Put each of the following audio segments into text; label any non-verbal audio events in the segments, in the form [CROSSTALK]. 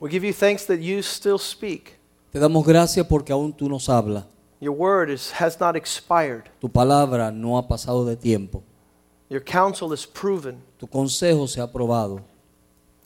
We give you thanks that you still speak. Te damos gracias porque aún tú nos hablas. Your word is, has not expired. Tu palabra no ha pasado de tiempo. Your counsel is proven. Tu consejo se ha probado.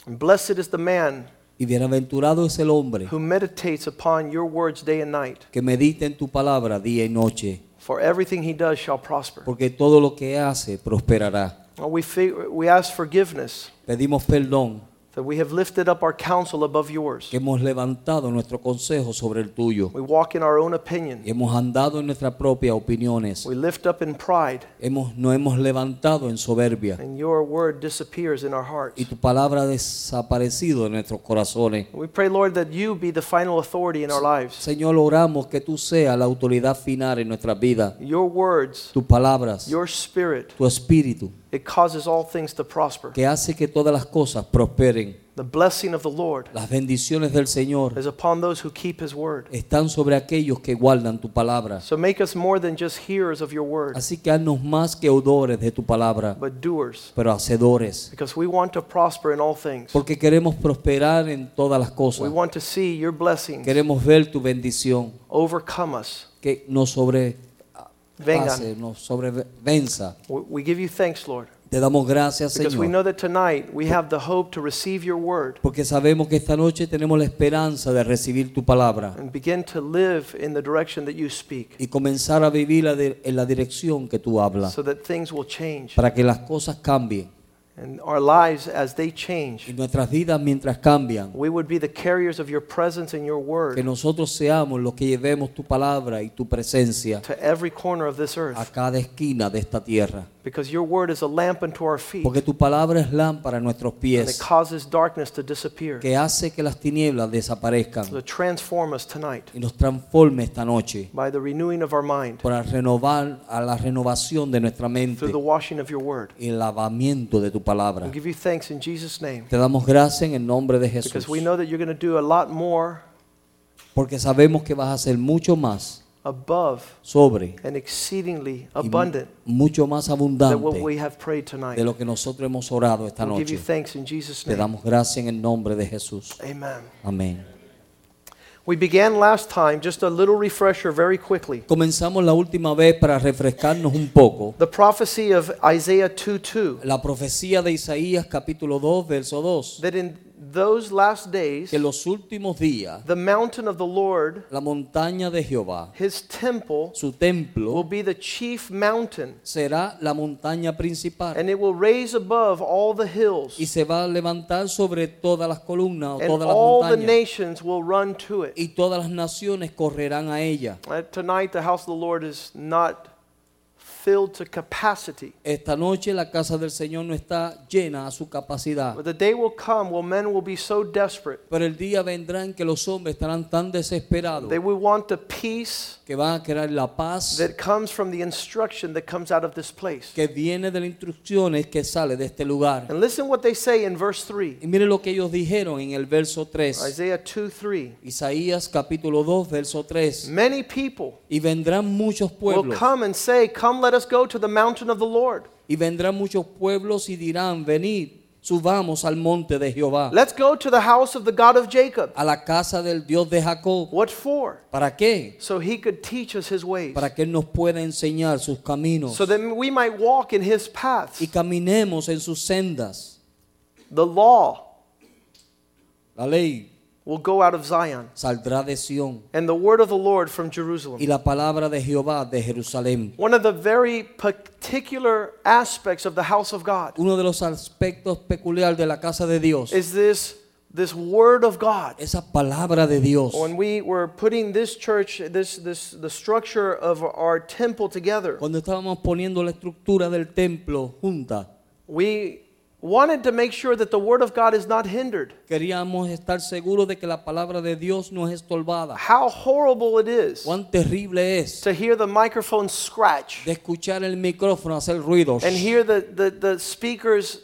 And blessed is the man Y bienaventurado es el hombre who meditates upon your words day and night. que medita en tu palabra día y noche, For everything he does shall prosper. porque todo lo que hace prosperará. We, we ask forgiveness Pedimos perdón that we have lifted up our counsel above yours. que hemos levantado nuestro consejo sobre el tuyo We walk in our own opinion. hemos andado en nuestras propias opiniones. We lift up in pride, Hemos, no hemos levantado en soberbia and your word disappears in our hearts. y tu palabra ha desaparecido de nuestros corazones. We pray, Lord, that you be the final authority in our lives. Señor, oramos que tú seas la autoridad final en nuestras vidas. Your words, Tus palabras, your spirit, tu espíritu, it causes all things to prosper. que hace que todas las cosas prosperen. The blessing of the Lord Las bendiciones del Señor is upon those who keep his word. están sobre aquellos que guardan tu palabra. So make us more than just hearers of your word, Así que haznos más que odores de tu palabra, but doers, pero hacedores. because we want to prosper in all things. Porque queremos prosperar en todas las We cosas. want to see your blessings Queremos ver tu bendición overcome us. que nos sobre Vengan. nos sobrevenza. We- We give you thanks, Lord, Te damos gracias, because we Señor. know that tonight we have the hope to receive your word Porque sabemos que esta noche tenemos la esperanza de recibir tu palabra and begin to live in the direction that you speak y comenzar a vivir la de- en la dirección que tú hablas, so that things will change para que las cosas cambien and our lives as they y change. nuestras vidas mientras cambian, We would be the carriers of your presence and your que word nosotros seamos los que llevemos tu palabra y tu presencia to every corner of this a earth cada esquina de esta tierra. because your word is a lamp unto our feet Porque tu palabra es lámpara a nuestros and it pies, causes darkness to disappear. que hace que las tinieblas desaparezcan To transform us tonight y nos transforme esta noche by the renewing of our mind para renovar a la renovación de nuestra mente through the washing of your word. y el lavamiento de tu palabra. We give you thanks in Jesus' name Te damos gracias en el nombre de Jesús, because we know that you're going to do a lot more porque sabemos que vas a hacer mucho más above sobre and exceedingly y abundant mucho más than what abundante we have prayed tonight. de lo que nosotros hemos orado esta We give you noche. thanks in Jesus' Te damos gracias en el nombre de Jesús. Amen. Amén. We began last time, just a little refresher very quickly. Comenzamos la última vez para refrescarnos un poco. The prophecy of Isaiah 2 2 La profecía de Isaías capítulo 2, verso 2, that in those last days, que los últimos días the mountain of the Lord, la montaña de Jehová, his temple, su will templo, be the chief mountain, será la montaña principal and it will raise above all the hills, y se va a levantar sobre todas las columnas and todas las all the montañas nations will run to it. y todas las naciones correrán a ella. Uh, tonight, the house of the Lord is not filled to capacity. Esta noche la casa del Señor no está llena a su capacidad, But the day will come when men will be so desperate. pero el día vendrá en que los hombres estarán tan desesperados They will want the peace que van a querer la paz that comes from the instruction that comes out of this place. que viene de las instrucciones que sale de este lugar. And listen what they say in verse 3. Y mire lo que ellos dijeron en el verso 3. Isaiah 2 3. Isaías capítulo 2, verso 3. Many people Y vendrán muchos will pueblos. come and say, Come, let us go to the mountain of the Lord. Y vendrán muchos pueblos y dirán, venid, subamos al monte de Jehová, Let's go to the house of the God of Jacob. a la casa del Dios de Jacob. What for? ¿Para qué? So he could teach us his ways. Para que Él nos pueda enseñar sus caminos So that we might walk in his paths. y caminemos en sus sendas. The law La ley will go out of Zion, saldrá de Sión and the word of the Lord from Jerusalem. y la palabra de Jehová de Jerusalén. One of the very particular aspects of the house of God Uno de los aspectos peculiares de la casa de Dios, is this, this word of God. esa palabra de Dios. When we were putting this church, this, this, the structure of our temple together, Cuando estábamos poniendo la estructura del templo junta, we wanted to make sure that the Word of God is not hindered. Queríamos estar seguros de que la palabra de Dios no es estorbada. How horrible it is Cuán terrible es to hear the microphone scratch de escuchar el micrófono hacer ruidos and hear the, the, the speakers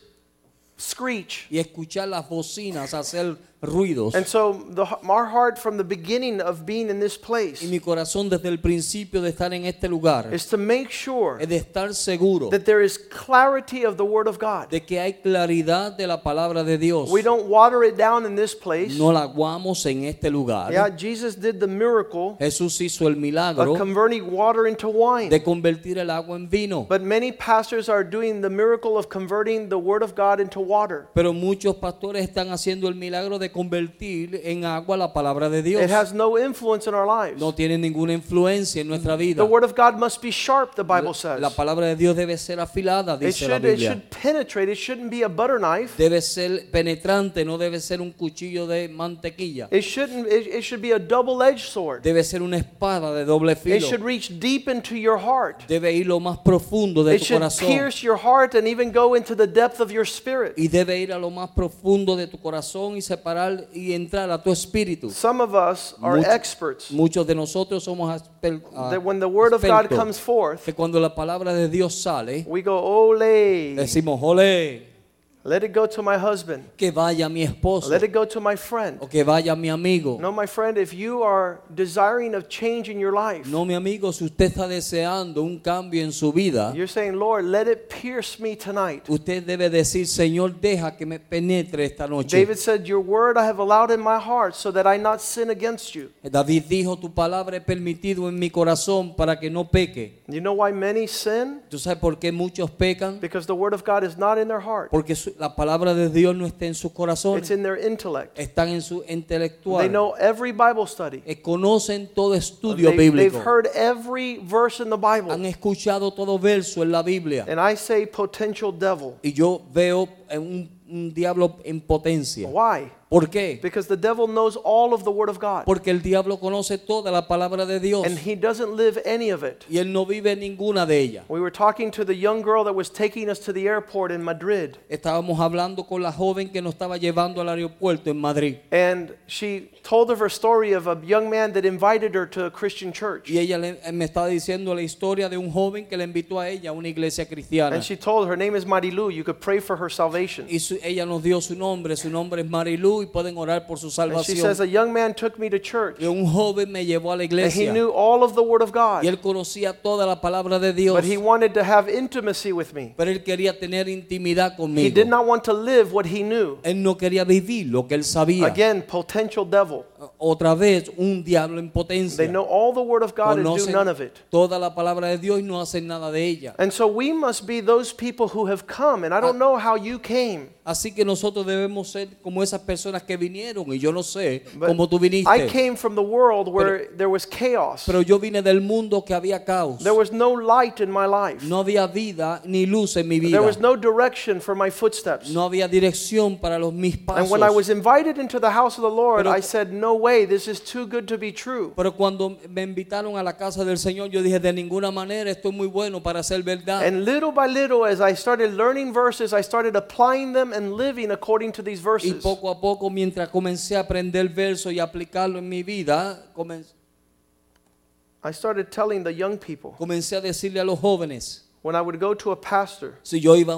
screech. y escuchar las bocinas hacer ruidos. And so the, our heart from the beginning of being in this Y place mi corazón desde el principio de estar en este lugar is to make sure es de estar seguro that there is clarity of the Word of God. de que hay claridad de la palabra de Dios. We don't water it down in this place. No la aguamos en este lugar. Yeah, Jesus did the miracle Jesús hizo el of converting water into wine. de convertir el agua en vino. But many pastors are doing the miracle of converting the Word of God into water. Pero muchos pastores están haciendo el milagro de convertir en agua la palabra de Dios. It has no influence in our lives. No tiene ninguna influencia en nuestra vida. The Word of God must be sharp, the Bible says. La palabra de Dios debe ser afilada, It dice la should, it Biblia. should penetrate. It shouldn't be a butter knife. Debe ser penetrante, no debe ser un cuchillo de mantequilla. It shouldn't. It, it should be a double-edged sword. Debe ser una espada de doble It filo. should reach deep into your heart. Debe ir lo más profundo de It tu should corazón. pierce your heart and even go into the depth of your spirit. Y debe ir a lo más profundo de tu corazón y separar y entrar a tu espíritu. Some of us are Mucho- experts Muchos de nosotros somos asper- ah, that when the Word of God expertos, comes forth, que cuando la palabra de Dios sale, we go, Ole, decimos, ole, let it go to my husband. que vaya mi esposo Let it go to my friend. o que vaya mi amigo. No, my friend, if you are desiring of change in your life, No, mi amigo, si usted está deseando un cambio en su vida, you're saying, Lord, let it pierce me tonight. usted debe decir, Señor, deja que me penetre esta noche. David said, Your word I have allowed in my heart so that I not sin against you. David dijo, tu palabra he permitido en mi corazón para que no peque. You know why many sin? ¿Tú sabes por qué muchos pecan? Because the word of God is not in their heart, Porque su- la palabra de Dios no está en sus it's corazones, in their intellect. están en su They intelectual. know every Bible study. Eh, Conocen todo estudio They, they've bíblico. heard every verse in the Han Bible. escuchado todo verso en la Biblia. And I say potential devil. Y yo veo un, un diablo en potencia. Why? ¿Por qué? Because the devil knows all of the word of God. Porque el diablo conoce toda la palabra de Dios And he doesn't live any of it. y él no vive ninguna de ellas. We were talking to the young girl that was taking us to the airport in Madrid. Estábamos hablando con la joven que nos estaba llevando al aeropuerto en Madrid. And she told of her story of a young man that invited her to a Christian church. Y ella me estaba diciendo la historia de un joven que le invitó a ella a una iglesia cristiana. And she told her name is Marilu. You could pray for her salvation. Y su- ella nos dio su nombre, su nombre es Marilu y pueden orar por su And she salvación. says a young man took me to church. Y un joven me llevó a la And he iglesia knew all of the word of y God. él conocía toda la palabra de Dios, But he wanted to have intimacy with me. pero él quería tener intimidad He conmigo. did not want to live what he knew. Él no quería vivir lo que él sabía. Again, potential devil. Otra vez, un diablo en potencia. They know all the word of God and do Conocen none of it. toda la palabra de Dios y no hacen nada de ella. And so we must be those people who have come. And I don't ah. know how you came. Así que nosotros debemos ser como esas personas que vinieron y yo no sé cómo tú I viniste. came from the world where there was chaos. Pero yo vine del mundo que había caos. There was no light in my life. No había vida ni luz en mi vida. There was no direction for my footsteps. No había dirección para los mis And when I pasos. was invited into the house of the Lord, Pero- I said, No way, this is too good to be true. Pero cuando me invitaron a la casa del Señor, yo dije, de ninguna manera esto es muy bueno para ser verdad. And little by little, as I started learning verses, I started applying them and living according to these Y verses. poco a poco, mientras comencé a aprender verso y aplicarlo en mi vida, comen- I started telling the young people comencé a decirle a los jóvenes, when I would go to a pastor si yo iba,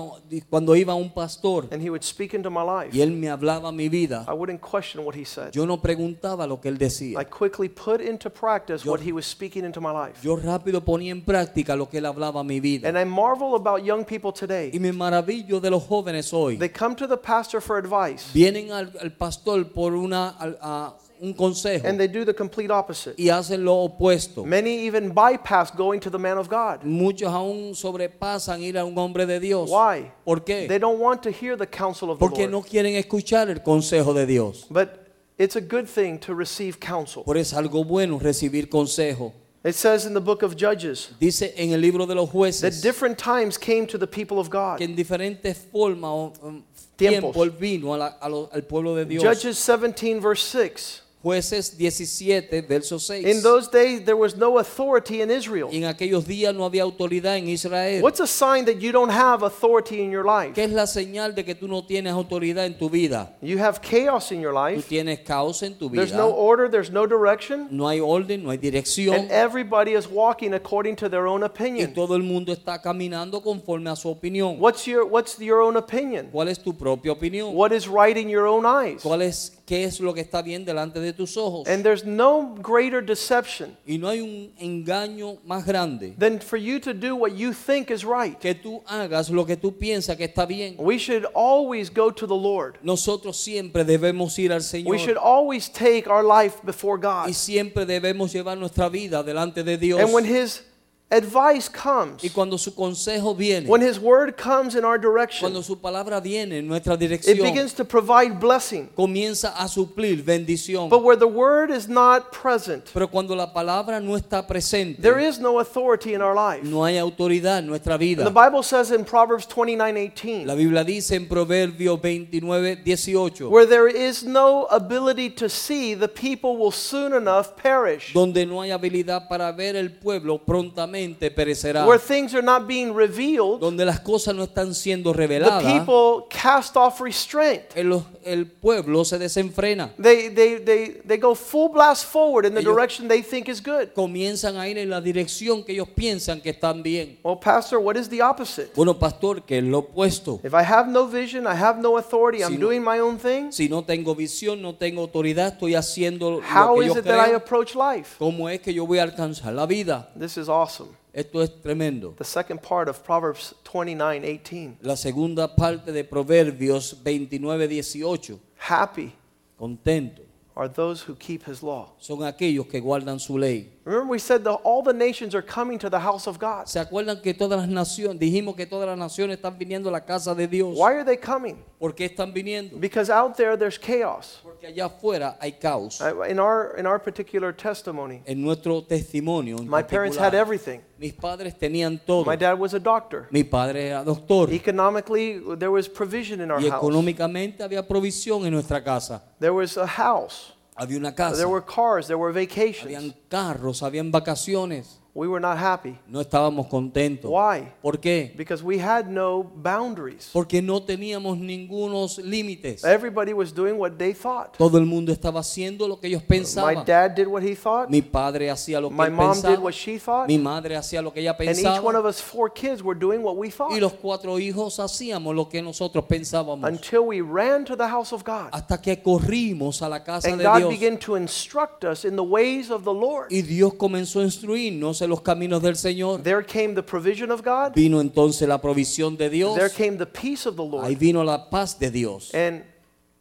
cuando iba a un pastor and he would speak into my life, y él me hablaba mi vida, I wouldn't question what he said. yo no preguntaba lo que él decía. I quickly put into practice Yo- what he was speaking into my life. Yo rápido ponía en práctica lo que él hablaba a mi vida. And I marvel about young people today. Y me maravillo de los jóvenes hoy. They come to the pastor for advice Vienen al, al pastor por una, al- a- un consejo and they do the complete opposite. y hacen lo opuesto. Many even bypass going to the man of God. Muchos aún sobrepasan ir a un hombre de Dios. Why? ¿Por qué? They don't want to hear the counsel of the Porque no Lord. quieren escuchar el consejo de Dios. But it's a good thing to receive counsel. Por es algo bueno recibir consejo. It says in the book of Judges Dice en el libro de los that different times came to the people of God. que en diferentes formas o um, tiempo vino a la- a lo- al pueblo de Dios. Judges 17, verse 6. Jueces 17, verso 6. In those days, there was no authority in Israel. En aquellos días no había autoridad en Israel. What's a sign that you don't have authority in your life? ¿Qué es la señal de que tú no tienes autoridad en tu vida? You have chaos in your life. Tú tienes caos en tu vida. There's no order, there's no direction, No hay orden, no hay dirección. and everybody is walking according to their own opinion. Y todo el mundo está caminando conforme a su opinión. What's your what's your own opinion? ¿Cuál es tu propia opinión? What is right in your own eyes? ¿Cuál es, ¿Qué es lo que está bien delante de tus ojos? And there's no greater deception Y no hay un engaño más grande than for you to do what you think is right. que tú hagas lo que tú piensas que está bien. We should always go to the Lord. Nosotros siempre debemos ir al We should Señor always take our life before God. y siempre debemos llevar nuestra vida delante de Dios. And when His advice comes, Y cuando su consejo viene, when His word comes in our direction, cuando su palabra viene en nuestra it begins to provide blessing. comienza a suplir bendición. But where the word is not present, Pero cuando la palabra no está presente, there is no authority in our life. no hay autoridad en nuestra vida. The Bible says in Proverbs 29:18, La Biblia dice en Proverbios 29, 18, where there is no ability to see, the people will soon enough perish. donde no hay habilidad para ver el pueblo, prontamente perecerá. Where things are not being revealed, Donde las cosas no están siendo the reveladas, people cast off restraint. el, el pueblo se desenfrena. They, they, they, they go full blast forward in the Ellos- direction they think is good. Comienzan a ir en la dirección que ellos piensan que están bien. Well, Pastor, what is the opposite? Bueno, pastor, que es lo opuesto. If I have no vision, I have no authority, Si I'm no- doing my own thing, Si no tengo visión, no tengo autoridad, estoy haciendo lo how que is yo it that I creo. approach life? ¿Cómo es que yo voy a alcanzar la vida? This is awesome. Esto es tremendo. The second part of Proverbs 29 18. La segunda parte de Proverbios 29, 18. Happy Contento. are those who keep his law. Son aquellos que guardan su ley. Remember, we said that all the nations are coming to the house of God. ¿Se acuerdan que todas las naciones, dijimos que todas las naciones están viniendo a la casa de Dios? Why are they coming? ¿Por qué están viniendo? Because out there there's chaos. Porque allá afuera hay caos. In our, in our particular testimony, En nuestro testimonio, en my parents had everything. mis padres tenían todo. My dad was a doctor. Mi padre era doctor. Economically, there was provision in our Y house. económicamente había provisión en nuestra casa. There was a house. Había una casa. There were cars. There were vacations. Habían carros, habían vacaciones. We were not happy. No estábamos contentos. Why? ¿Por qué? Because we had no boundaries. Porque no teníamos ningunos límites. Everybody was doing what they thought. Todo el mundo estaba haciendo lo que ellos My pensaban. dad did what he thought. Mi padre hacía lo que My él mom did pensaba. what she thought. Mi madre hacía lo que ella And each one pensaba. of us four kids were doing what we Y thought. los cuatro hijos hacíamos lo que nosotros pensábamos. Until we ran to the house of God. Hasta que corrimos a la casa And de God Dios. began to instruct us in the ways of the Lord. Y Dios comenzó a instruirnos los caminos del Señor. There came the provision of God. Vino entonces la provisión de Dios. There came the peace of the Ahí Lord. vino la paz de Dios. And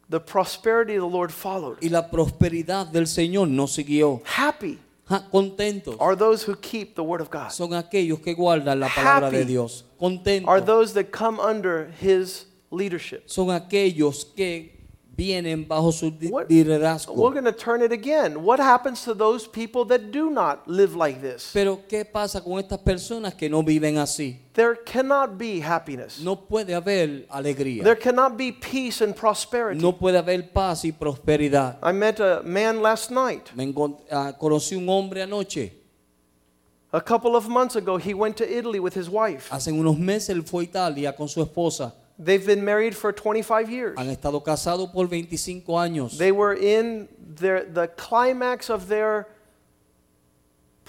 the prosperity of the Lord followed. Y la prosperidad del Señor nos siguió. Happy Contentos. are those who keep the word of God. Son aquellos que guardan la palabra de Dios. Are Contentos. those that come under his leadership. Son aquellos que vienen bajo su liderazgo. We're going to turn it again. What happens to those people that do not live like this? Pero ¿qué pasa con estas personas que no viven así? There cannot be happiness. No puede haber alegría. There cannot be peace and prosperity. No puede haber paz y prosperidad. I met a man last night. Me ah, conocí un hombre anoche. A couple of months ago, he went to Italy with his wife. Hace unos meses él fue a Italia con su esposa. They've been married for 25 years. Han estado casados por 25 años. They were in their, the climax of their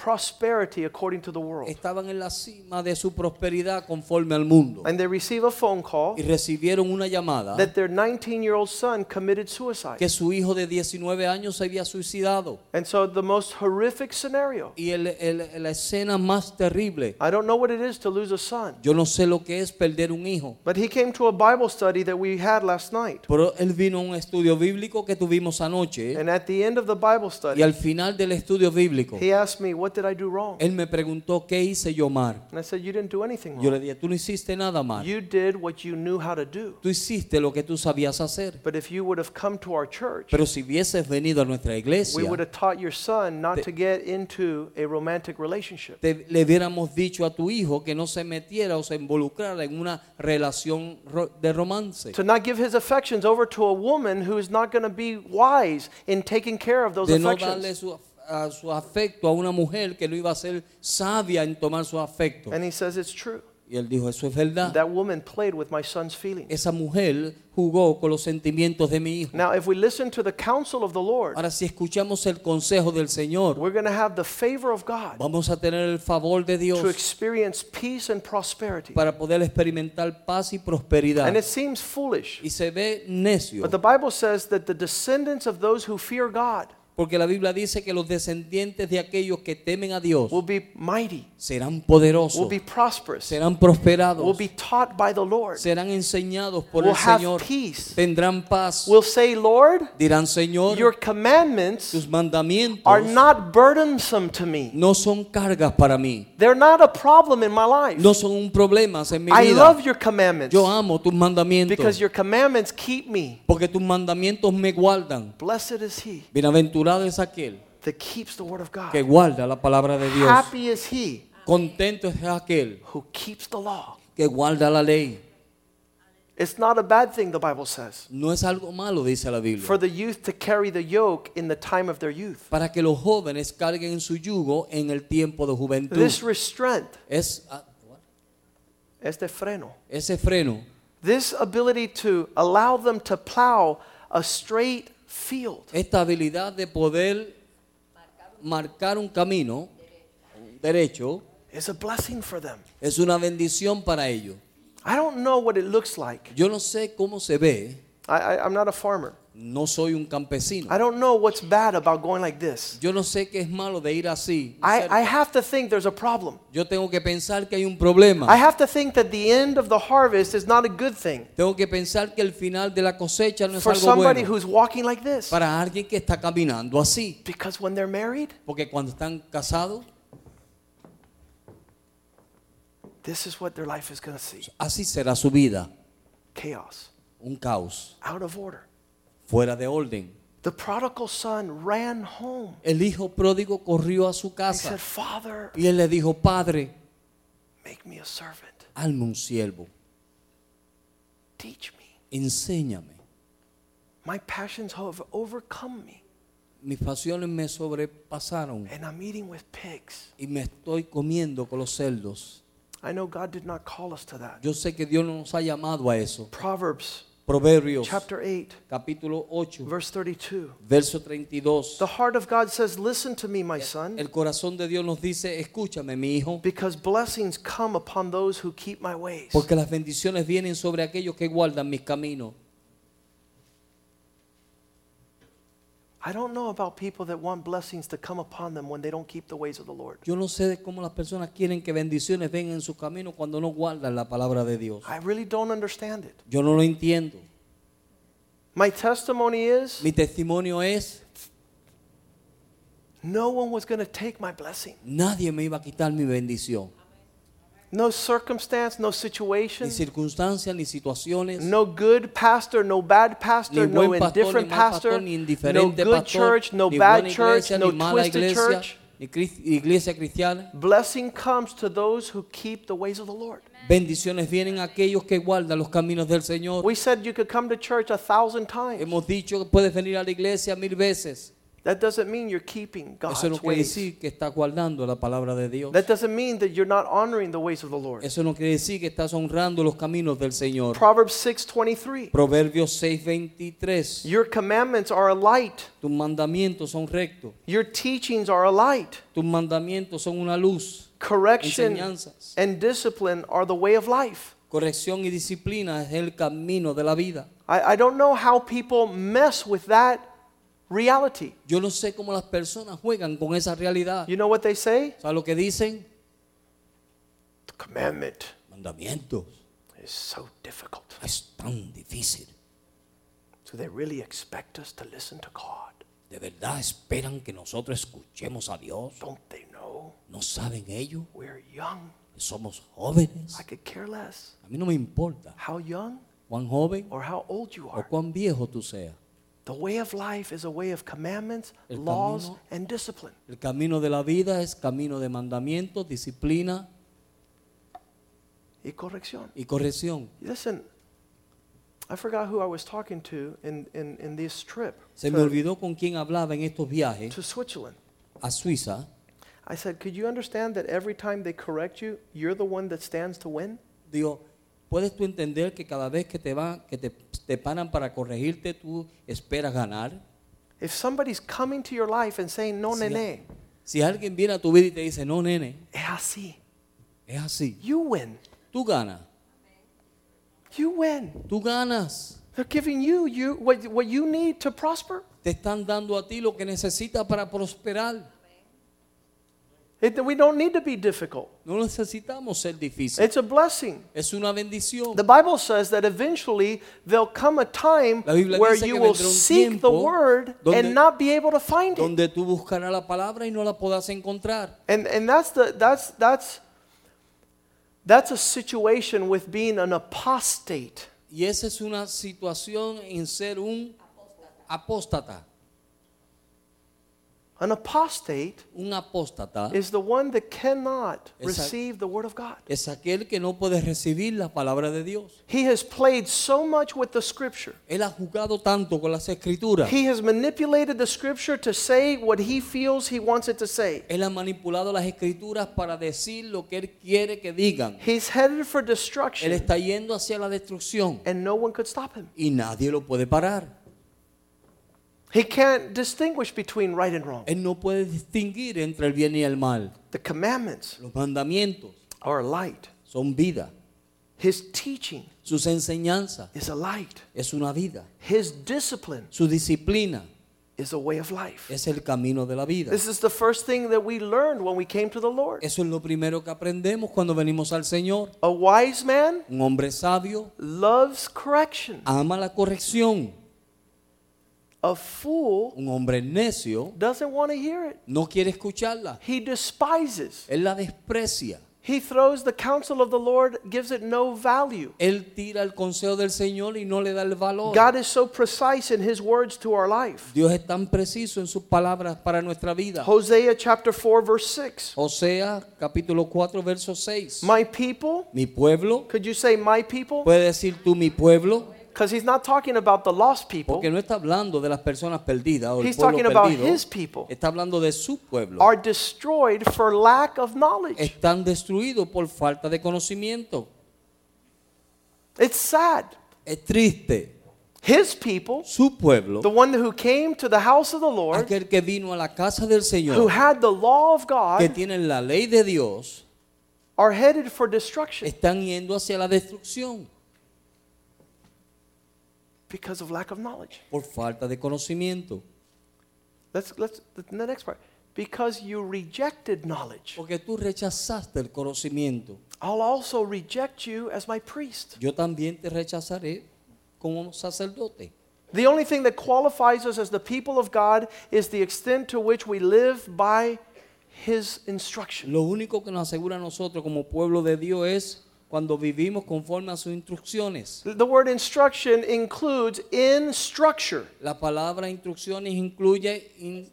prosperity according to the world. Estaban en la cima de su prosperidad conforme al mundo. And they receive a phone call Y recibieron una llamada that their 19 year old son committed suicide. que su hijo de 19 años se había suicidado. And so, the most horrific scenario Y el- el- la escena más terrible. I don't know what it is to lose a son, Yo no sé lo que es perder un hijo. but he came to a Bible study that we had last night. Pero él vino a un estudio bíblico que tuvimos anoche. And at the end of the Bible Y study, al final del estudio bíblico, he asked me, What's What did I do wrong? Él me preguntó qué hice yo mal. And I said, You didn't do anything wrong. Yo le dije, tú no hiciste nada mal. You did what you knew how to do. Tú hiciste lo que tú sabías hacer. But if you would have come to our church, Pero si hubieses venido a nuestra we iglesia, would have taught your son not Te- to get into a romantic relationship. te- le hubiéramos dicho a tu hijo que no se metiera o se involucrara en una relación de romance. To not give his affections over to a woman who is not going to be wise in taking care of those De no darle affections. su, a- su afecto a una mujer que no iba a ser sabia en tomar su afecto. And he says it's true. Y él dijo, eso es verdad. That woman played with my son's feelings. Esa mujer jugó con los sentimientos de mi hijo. Now, if we listen to the counsel of the Lord, Ahora, si escuchamos el consejo del Señor, we're going to have the favor of God vamos a tener el favor de to Dios experience peace and prosperity. para poder experimentar paz y prosperidad. And it seems foolish, Y se ve necio, but the Bible says that the descendants of those who fear God porque la Biblia dice que los descendientes de aquellos que temen a Dios will be mighty, serán will poderosos, be prosperous, serán will prosperados, be taught by the Lord, serán enseñados por will el have Señor, peace, tendrán paz, will say, Lord, dirán Señor, your commandments tus mandamientos are not burdensome to me. no son cargas para mí, They're not a problem in my life. no son un problema en mi I vida. love your commandments Yo amo tus mandamientos because your commandments keep me. porque tus mandamientos me guardan. Blessed is he Bienaventurado es aquel that keeps the word of God. que guarda la palabra de Dios. Happy is he Contento es aquel who keeps the law. que guarda la ley. It's not a bad thing, the Bible says, No es algo malo, dice la Biblia. for the youth to carry the yoke in the time of their youth. Para que los jóvenes carguen su yugo en el tiempo de juventud. This restraint, Es ah, este freno, ese freno, this ability to allow them to plow a straight field. esta habilidad de poder marcar un camino derecho, is a blessing for them. es una bendición para ellos. I don't know what it looks like. Yo no sé cómo se ve, I, I, I'm not a farmer. No soy un campesino. I don't know what's bad about going like this. Yo no sé qué es malo de ir así. I, I have to think there's a problem. Yo tengo que pensar que hay un problema. I have to think that the end of the harvest is not a good thing Tengo que pensar que el final de la cosecha no es for algo somebody bueno who's walking like this. para alguien que está caminando así. Because when they're married, Porque cuando están casados, this is what their life is going to see así será su vida. chaos, Un caos, out of order. Fuera de orden. The prodigal son ran home. El hijo pródigo corrió a su He casa said, Father, y él le dijo, Padre, make me a servant. hazme un siervo, Teach me. enséñame. My passions have overcome me, Mis pasiones me sobrepasaron and I'm eating with pigs. y me estoy comiendo con los cerdos. I know God did not call us to that. Yo sé que Dios no nos ha llamado a eso. Proverbs Proverbios, chapter 8, capítulo 8, verse 32. verso 32. The heart of God says, Listen to me, my son, El corazón de Dios nos dice, escúchame mi hijo, because blessings come upon those who keep my ways. porque las bendiciones vienen sobre aquellos que guardan mis caminos. I don't know about people that want blessings to come upon them when they don't keep the ways of the Lord. Yo no sé de cómo las personas quieren que bendiciones vengan en su camino cuando no guardan la palabra de Dios. I really don't understand it. Yo no lo entiendo. My testimony is Mi testimonio es, no one was going to take my blessing. nadie me iba a quitar mi bendición. No circumstance, no situation. Ni situation, circunstancias, ni situaciones, no good pastor, no bad pastor, ni no buen pastor, ni indifferent mal pastor, pastor, ni no indiferente good pastor, church, no ni bad buena church, iglesia, no ni mala twisted iglesia, church. ni iglesia cristiana. Blessing comes to those who keep the ways of the Lord. Bendiciones vienen a aquellos que guardan los caminos del Señor. We said you could come to church a thousand times. Hemos dicho que puedes venir a la iglesia mil veces. That doesn't mean you're keeping God's Eso no quiere ways. decir que estás guardando la palabra de Dios. That doesn't mean that you're not honoring the ways of the Lord. Eso no quiere decir que estás honrando los caminos del Señor. Proverbs 6:23. Proverbios 6:23. Your commandments are a light. Tus mandamientos son rectos. Your teachings are a light. Tus mandamientos son una luz. Correction Enseñanzas. and discipline are the way of life. Corrección y disciplina es el camino de la vida. I, I don't know how people mess with that reality. Yo no sé cómo las personas juegan con esa realidad. You know what they say? ¿Sabes lo que dicen? The commandment Mandamientos. is so difficult. Es tan difícil. Do they really expect us to listen to God? ¿De verdad esperan que nosotros escuchemos a Dios? Don't they know ¿No saben ellos? We're young. Somos jóvenes. I could care less A mí no me importa how young cuán joven or how old you o are. cuán viejo tú seas. The way of life is a way of commandments, El laws, camino- and discipline. El camino de la vida es camino de mandamientos, disciplina Y corrección. y corrección. Listen, I forgot who I was talking to in, in, in this trip Se me to, olvidó con quién hablaba en estos viajes to Switzerland. a Suiza. I said, could you understand that every time they correct you, you're the one that stands to win? Digo, ¿puedes tú entender que cada vez que te van, que te, te paran para corregirte, tú esperas ganar? If somebody's coming to your life and saying, no, Sí. nene, Si alguien viene a tu vida y te dice, no, nene, es así, es así. you win. Tú ganas, You win. tú ganas. They're giving you, you what, what you need to prosper. Te están dando a ti lo que necesitas para prosperar. It, we don't need to be difficult. No necesitamos ser difíciles. It's a blessing. Es una bendición. The Bible says that eventually there'll come a time where you will seek the word donde- and not be able to find it. donde tú buscarás la palabra y no la podrás encontrar. And and that's the that's that's that's a situation with being an apostate. Y esa es una situación en ser un apóstata. An apostate Un apóstata is the one that cannot Exact- receive the word of God. es aquel que no puede recibir la palabra de Dios. He has played so much with the scripture. Él ha jugado tanto con las escrituras. He has manipulated the scripture to say what he feels he wants it to say. Él ha manipulado las escrituras para decir lo que él quiere que digan. He's headed for Él destruction está yendo hacia la destrucción and no one could stop him. y nadie lo puede parar. He can't distinguish between right and wrong. Él no puede distinguir entre el bien y el mal. The commandments Los mandamientos are a light. son vida. His teaching Sus enseñanzas is a light. es una vida. His discipline Su disciplina is a way of life. es el camino de la vida. This is the first thing that we learned when we came to the Lord. Eso es lo primero que aprendemos cuando venimos al Señor. A wise man Un hombre sabio loves correction. ama la corrección. A fool Un hombre necio doesn't want to hear it. no quiere escucharla. He despises. Él la desprecia. He throws the counsel of the Lord, gives it no value. Él tira el consejo del Señor y no le da el valor. God is so precise in his words to our life. Dios es tan preciso en sus palabras para nuestra vida. Hosea chapter 4 verse 6. Osea capítulo 4 verso 6. My people, Mi pueblo, could you say my people? puede decir tú mi pueblo, Because he's not talking about the lost people. porque no está hablando de las personas perdidas o el He's pueblo talking about perdido. his people. Está hablando de su pueblo. Are destroyed for lack of knowledge. Están destruidos por falta de conocimiento. It's sad. Es triste. His people, Su pueblo, the one who came to the house of the Lord, aquel que vino a la casa del who Señor, had the law of que God, tienen la ley de Dios, are headed for destruction están yendo hacia la destrucción because of lack of knowledge. por falta de conocimiento. Let's let's the next part. Because you rejected knowledge, Porque tú rechazaste el conocimiento. I'll also reject you as my priest. Yo también te rechazaré como sacerdote. The only thing that qualifies us as the people of God is the extent to which we live by his instruction. Lo único que nos asegura a nosotros como pueblo de Dios es cuando vivimos conforme a sus instrucciones. The word instruction includes in structure. La palabra instrucciones incluye in-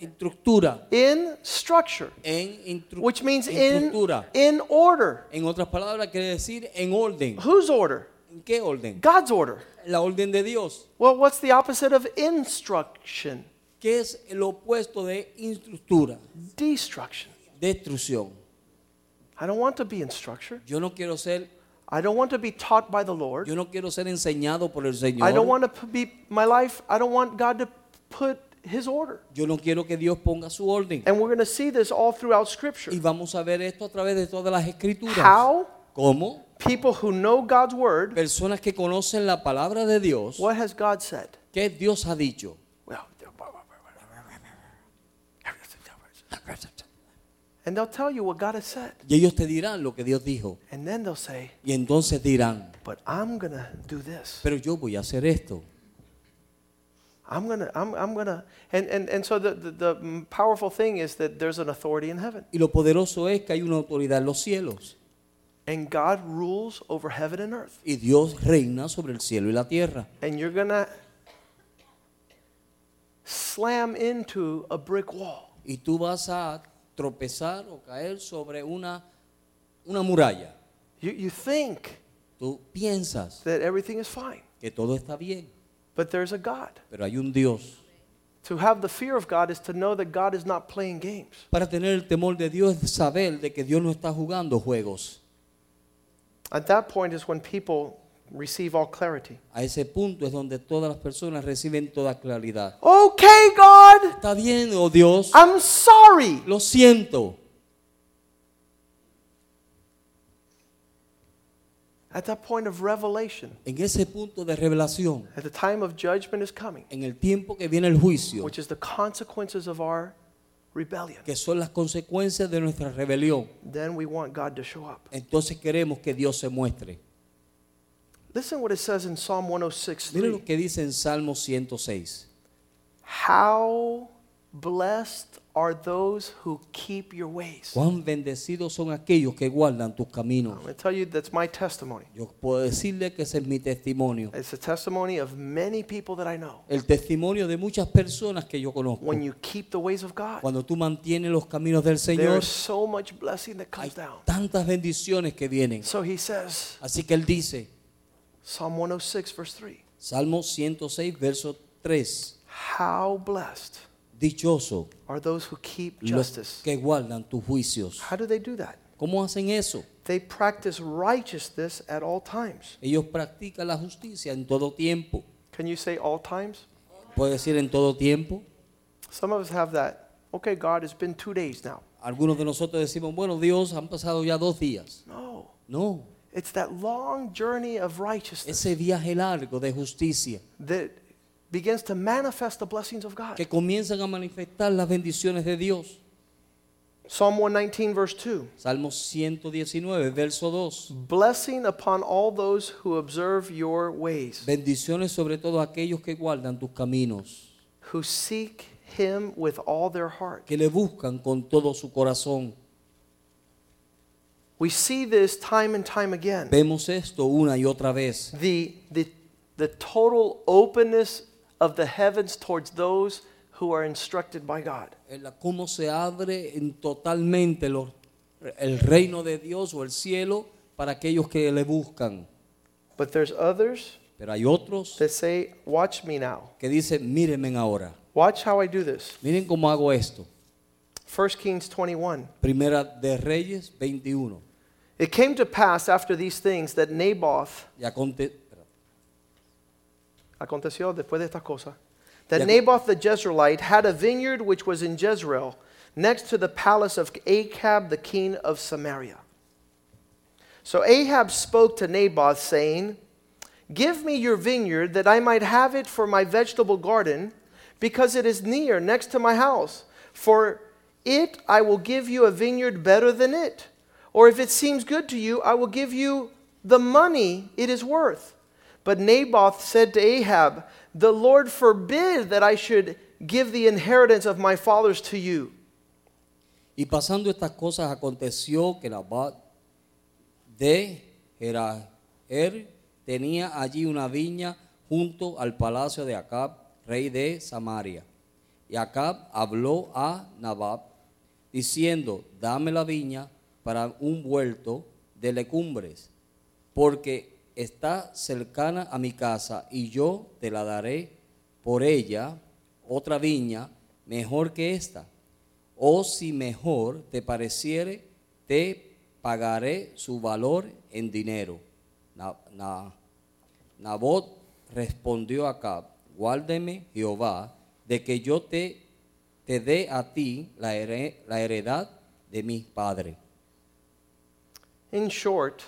estructura. In structure, En instru- which means in, in order. En otras palabras, quiere decir en orden. Whose order? ¿En qué orden? God's order. La orden de Dios. Well, what's the opposite of instruction? ¿Qué es el opuesto de estructura? Destruction. Destrucción. I don't want to be in structure. Yo no quiero ser, I don't want to be taught by the Lord. yo no quiero ser enseñado por el Señor. I don't want to be my life. I don't want God to put his order. Yo no quiero que Dios ponga su orden. And we're going to see this all throughout scripture. Y vamos a ver esto a través de todas las escrituras. How ¿Cómo? people who know God's word, Personas que conocen la palabra de Dios. what has God said? ¿Qué Dios ha dicho? Well, [LAUGHS] and they'll tell you what God has said. Y ellos te dirán lo que Dios dijo. And then they'll say, Y entonces dirán, but I'm to do this. pero yo voy a hacer esto. I'm gonna, I'm, I'm gonna, and, and, and so the, the, the powerful thing is that there's an authority in heaven. Y lo poderoso es que hay una autoridad en los cielos. And God rules over heaven and earth. Y Dios reina sobre el cielo y la tierra. And you're gonna slam into a brick wall. Y tú vas a tropezar o caer sobre una, una muralla. You, you think Tú piensas that everything is fine, que todo está bien, but there's a God. pero hay un Dios. To have the fear of God is to know that God is not playing games. Para tener el temor de Dios es saber de que Dios no está jugando juegos. At that point is when people receive all clarity. A ese punto es donde todas las personas reciben toda claridad. Okay, God, Está bien, oh Dios, I'm sorry. lo siento. At that point of revelation, En ese punto de revelación, at the time of judgment is coming, en el tiempo que viene el juicio, which is the consequences of our rebellion. que son las consecuencias de nuestra rebelión, Then we want God to show up. entonces queremos que Dios se muestre. Listen what it says in Psalm 106 Miren lo 3. que dice en Salmo 106. How blessed are those who keep your ways. Cuán bendecidos son aquellos que guardan tus caminos. I'm going to tell you that's my testimony. Yo puedo decirle que ese es mi testimonio. It's a testimony of many people that I know. El testimonio de muchas personas que yo conozco. When you keep the ways of God, Cuando tú mantienes los caminos del Señor, is so much blessing that hay comes down. tantas bendiciones que vienen. So he says, Así que Él dice, Psalm 106, verse 3 Salmo 106, verso 3, How blessed dichoso are those who keep los justice. que guardan tus juicios. How do they do that? ¿Cómo hacen eso? They practice righteousness at all times. Ellos practican la justicia en todo tiempo. Can you say all times? Puede decir en todo tiempo. Some of us have that. Okay, God, it's been two days now. Algunos de nosotros decimos, bueno, Dios, han pasado ya dos días. No, No, it's that long journey of righteousness ese viaje largo de justicia that begins to manifest the blessings of God. que comienzan a manifestar las bendiciones de Dios. Psalm 119, verse 2 Salmo 119, verso 2. Blessing upon all those who observe your ways, Bendiciones sobre todo aquellos que guardan tus caminos, who seek him with all their heart. que le buscan con todo su corazón. We see this time and time again. Vemos esto una y otra vez. The, the, the total openness of the heavens towards those who are instructed by God. Cómo se abre en totalmente los- el reino de Dios o el cielo para aquellos que le buscan. But there's others Pero hay otros that say, Watch me now. que dicen, mírenme ahora. Watch how I do this. Miren cómo hago esto. 1 Kings 21. Primera de Reyes 21. It came to pass after these things that Naboth, Y aconte- aconteció después de estas cosas, that Naboth the Jezreelite had a vineyard which was in Jezreel, next to the palace of Ahab the king of Samaria. So Ahab spoke to Naboth, saying, Give me your vineyard that I might have it for my vegetable garden, because it is near, next to my house. For it I will give you a vineyard better than it. Or if it seems good to you, I will give you the money it is worth. But Naboth said to Ahab, The Lord forbid that I should give the inheritance of my fathers to you. Y pasando estas cosas aconteció que Nabot de Jeraer tenía allí una viña junto al palacio de Acab, rey de Samaria. Y Acab habló a Nabot diciendo, dame la viña para un vuelto de legumbres, porque está cercana a mi casa y yo te la daré por ella otra viña mejor que esta. O si mejor te pareciere, te pagaré su valor en dinero. Na- na- Nabot respondió a Acab, guárdeme Jehová de que yo te, te dé a ti la, here- la heredad de mi padre. In short,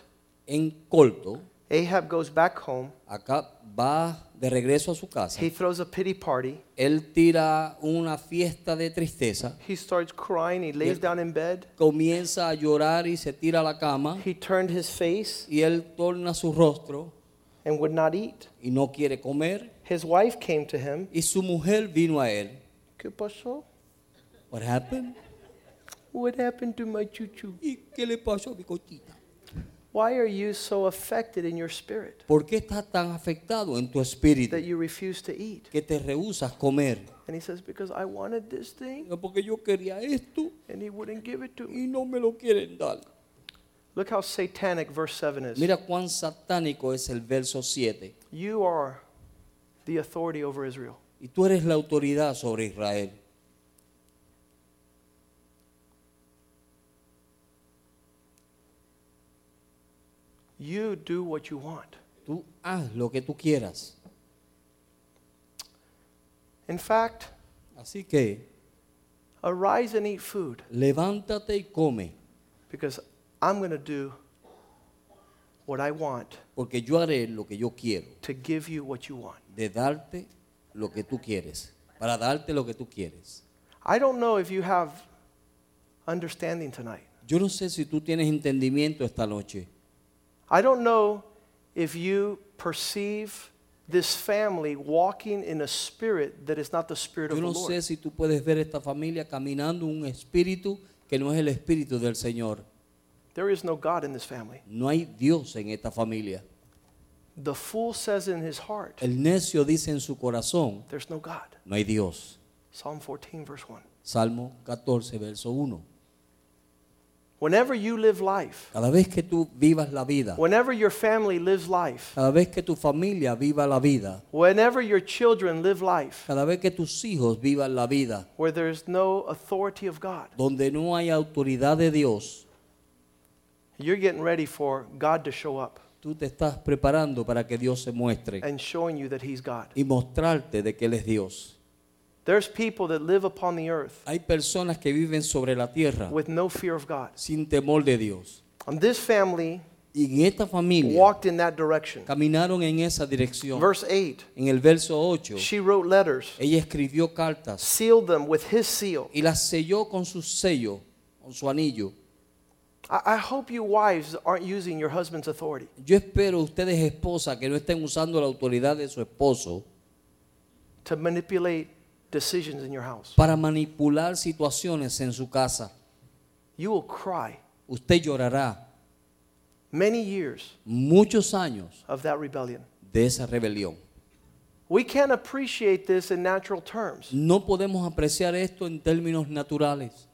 En corto, Ahab goes back home. Acab va de regreso a su casa. He throws a pity party. Él tira una fiesta de tristeza, He starts crying. He lays down in bed. comienza a llorar y se tira a la cama He turned his face y él torna su rostro and would not eat. y no quiere comer. His wife came to him. Y su mujer vino a él. ¿Qué pasó? What happened? What happened to my chuchu? ¿Y qué le pasó a mi cochita? Why are you so affected in your spirit ¿Por qué estás tan afectado en tu espíritu that you refuse to eat? que te rehusas comer? And he says, Because I wanted this thing No, Porque yo quería esto and he wouldn't give it to me. y no me lo quieren dar. Look how satanic verse 7 is. Mira cuán satánico es el verso 7. You are the authority over Israel. Y tú eres la autoridad sobre Israel. You do what you want. Tú haz lo que tú quieras. In fact, Así que arise and eat food levántate y come, because I'm going to do what I want porque yo haré lo que yo quiero, to give you what you want. de darte lo que tú quieres, para darte lo que tú quieres. I don't know if you have understanding tonight. Yo no sé si tú tienes entendimiento esta noche. I don't know if you perceive this family walking in a spirit that is not the spirit Yo of the no Lord. sé si tú puedes ver esta familia caminando un espíritu que no es el espíritu del Señor. There is no God in this family. No hay Dios en esta familia. The fool says in his heart, El necio dice en su corazón, There's no God. no hay Dios. Psalm 14, verse 1. Salmo 14, verso 1. Whenever you live life, Cada vez que tú vivas la vida, whenever your family lives life, cada vez que tu familia viva la vida, whenever your children live life, cada vez que tus hijos vivan la vida, where there's no authority of God, donde no hay autoridad de Dios, you're getting ready for God to show up tú te estás preparando para que Dios se muestre and showing you that He's God. y mostrarte de que Él es Dios. There's people that live upon the earth Hay personas que viven sobre la tierra with no fear of God. sin temor de Dios. And this family Y en esta familia walked in that direction. caminaron en esa dirección. Verse 8, En el verso 8, she wrote letters, ella escribió cartas sealed them with His seal. y las selló con su sello, con su anillo. I, I hope you wives aren't using your husband's authority Yo espero ustedes esposas que no estén usando la autoridad de su esposo to manipulate decisions in your house. para manipular situaciones en su casa. You will cry Usted llorará many years muchos años of that rebellion. de esa rebelión. We can't appreciate this in natural terms. No podemos apreciar esto en términos naturales.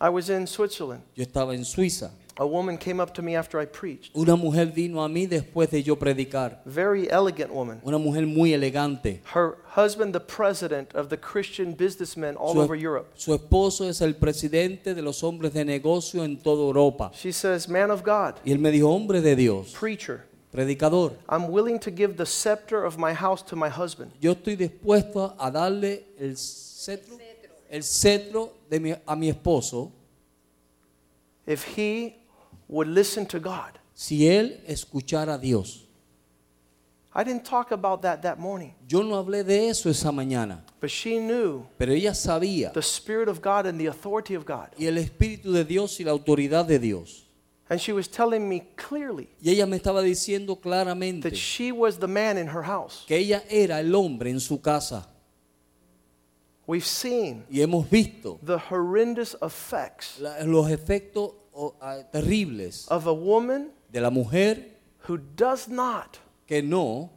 I was in Switzerland. Yo estaba en Suiza. A woman came up to me after I preached. Una mujer vino a mí después de yo predicar. Very elegant woman. Una mujer muy elegante. Her husband, the president of the Christian businessmen all Su, over Europe. su esposo es el presidente de los hombres de negocio en toda Europa. She says, Man of God, Y él me dijo, hombre de Dios, preacher, predicador, I'm willing to give the scepter of my house to my husband yo estoy dispuesto a darle el cetro, el cetro de mi- a mi esposo if he would listen to God. si él escuchara a Dios. I didn't talk about that that morning, Yo no hablé de eso esa mañana, but she knew pero ella sabía the Spirit of God and the authority of God. y el Espíritu de Dios y la autoridad de Dios. And she was telling me clearly Y ella me estaba diciendo claramente that she was the man in her house. que ella era el hombre en su casa. We've seen Y hemos visto the horrendous effects la- los efectos oh, ah, terribles of a woman de la mujer who does not que no,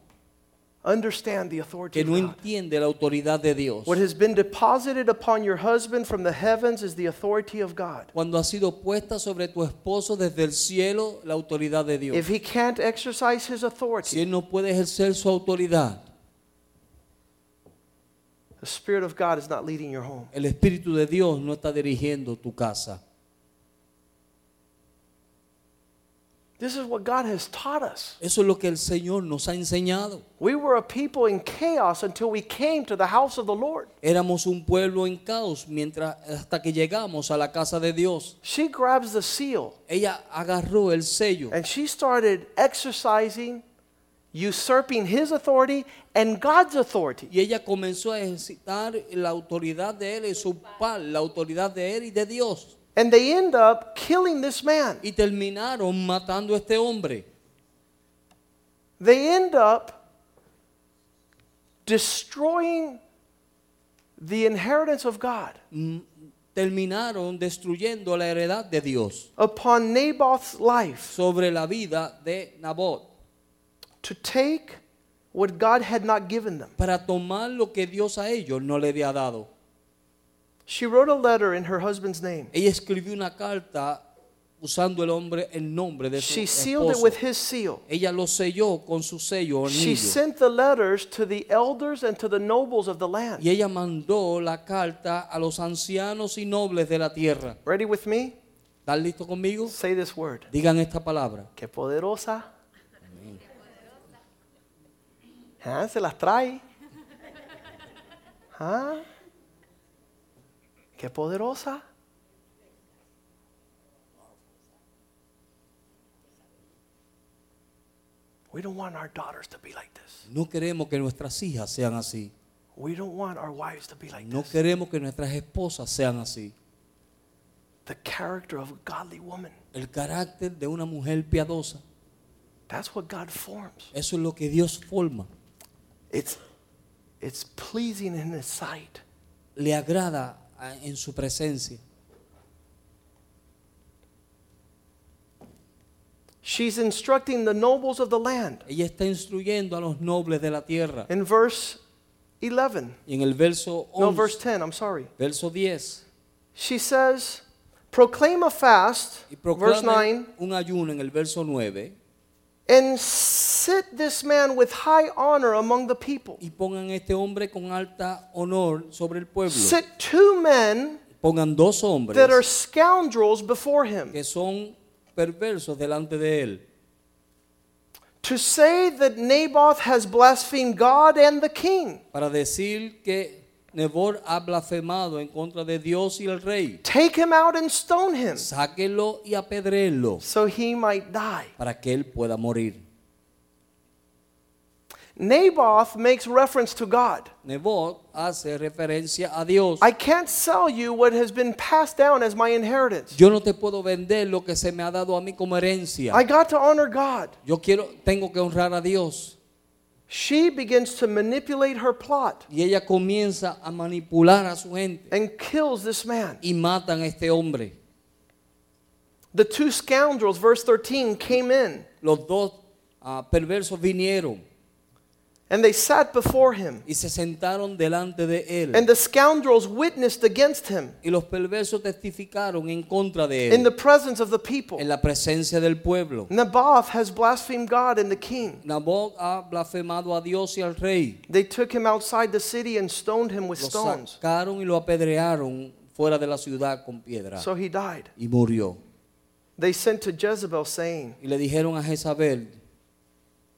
understand the authority que of no God. entiende la autoridad de Dios. What has been deposited upon your husband from the heavens is the authority of God. Cuando ha sido puesta sobre tu esposo desde el cielo la autoridad de Dios. If he can't exercise his Si authority, él no puede ejercer su autoridad, the Spirit of God is not leading your home. el Espíritu de Dios no está dirigiendo tu casa. This is what God has taught us. Eso es lo que el Señor nos ha enseñado. We were a people in chaos until we came to the house of the Lord. Éramos un pueblo en caos mientras hasta que llegamos a la casa de Dios. She grabs the seal Ella agarró el sello and she started exercising, usurping his authority and God's authority. y ella comenzó a ejercitar la autoridad de él y su par, la autoridad de él y de Dios. And they end up killing this man. Y terminaron matando a este hombre. they end up destroying the inheritance of God terminaron destruyendo la heredad de Dios upon Naboth's life sobre la vida de Nabot to take what God had not given them. para tomar lo que Dios a ellos no le había dado. She wrote a letter in her husband's name. Ella escribió una carta usando el hombre el nombre de su She sealed it with his seal. Ella lo selló con su sello She anillo. sent the letters to the elders and to the nobles of the land. Y ella mandó la carta a los ancianos y nobles de la tierra. Ready with me? ¿Están listos conmigo? Say this word. Digan esta palabra. Qué poderosa. Ah, se las trae. Ah, qué poderosa. We don't want our daughters to be like this. No queremos que nuestras hijas sean así. We don't want our wives to be like No this. queremos que nuestras esposas sean así. The character of a godly woman. El carácter de una mujer piadosa, That's what God forms. eso es lo que Dios forma. It's, it's pleasing in His sight. Le agrada en su presencia. She's instructing the nobles of the land. Ella está instruyendo a los nobles de la tierra. In verse 11, Y en el verso no, verse 10, I'm sorry. verso 10, She says, Proclaim a fast, y verse 9, proclamen un ayuno en el verso 9, and sit this man with high honor among the people. y pongan este hombre con alta honor sobre el pueblo. Sit two men Pongan dos hombres that are scoundrels before him. que son perversos delante de él. To say that Naboth has blasphemed God and the king. Para decir que Nebor ha blasfemado en contra de Dios y el rey. Take him out and stone him Sáquenlo y apedréenlo so he might die. para que él pueda morir. Naboth makes reference to God. Nebot hace referencia a Dios. I can't sell you what has been passed down as my inheritance. Yo no te puedo vender lo que se me ha dado a mí como herencia. I got to honor God. Yo quiero, tengo que honrar a Dios. She begins to manipulate her plot Y ella comienza a manipular a su gente and kills this man. y matan a este hombre. The two scoundrels, verse 13, came in Los dos ah, perversos vinieron and they sat before him. y se sentaron delante de él. And the scoundrels witnessed against him y los perversos testificaron en contra de él. in the presence of the people. en la presencia del pueblo. Naboth has blasphemed God and the king. Nabot ha blasfemado a Dios y al rey. They took him outside the city and stoned him with Lo stones. sacaron y lo apedrearon fuera de la ciudad con piedra So he died. y murió. They sent to Jezebel saying, Y le dijeron a Jezabel,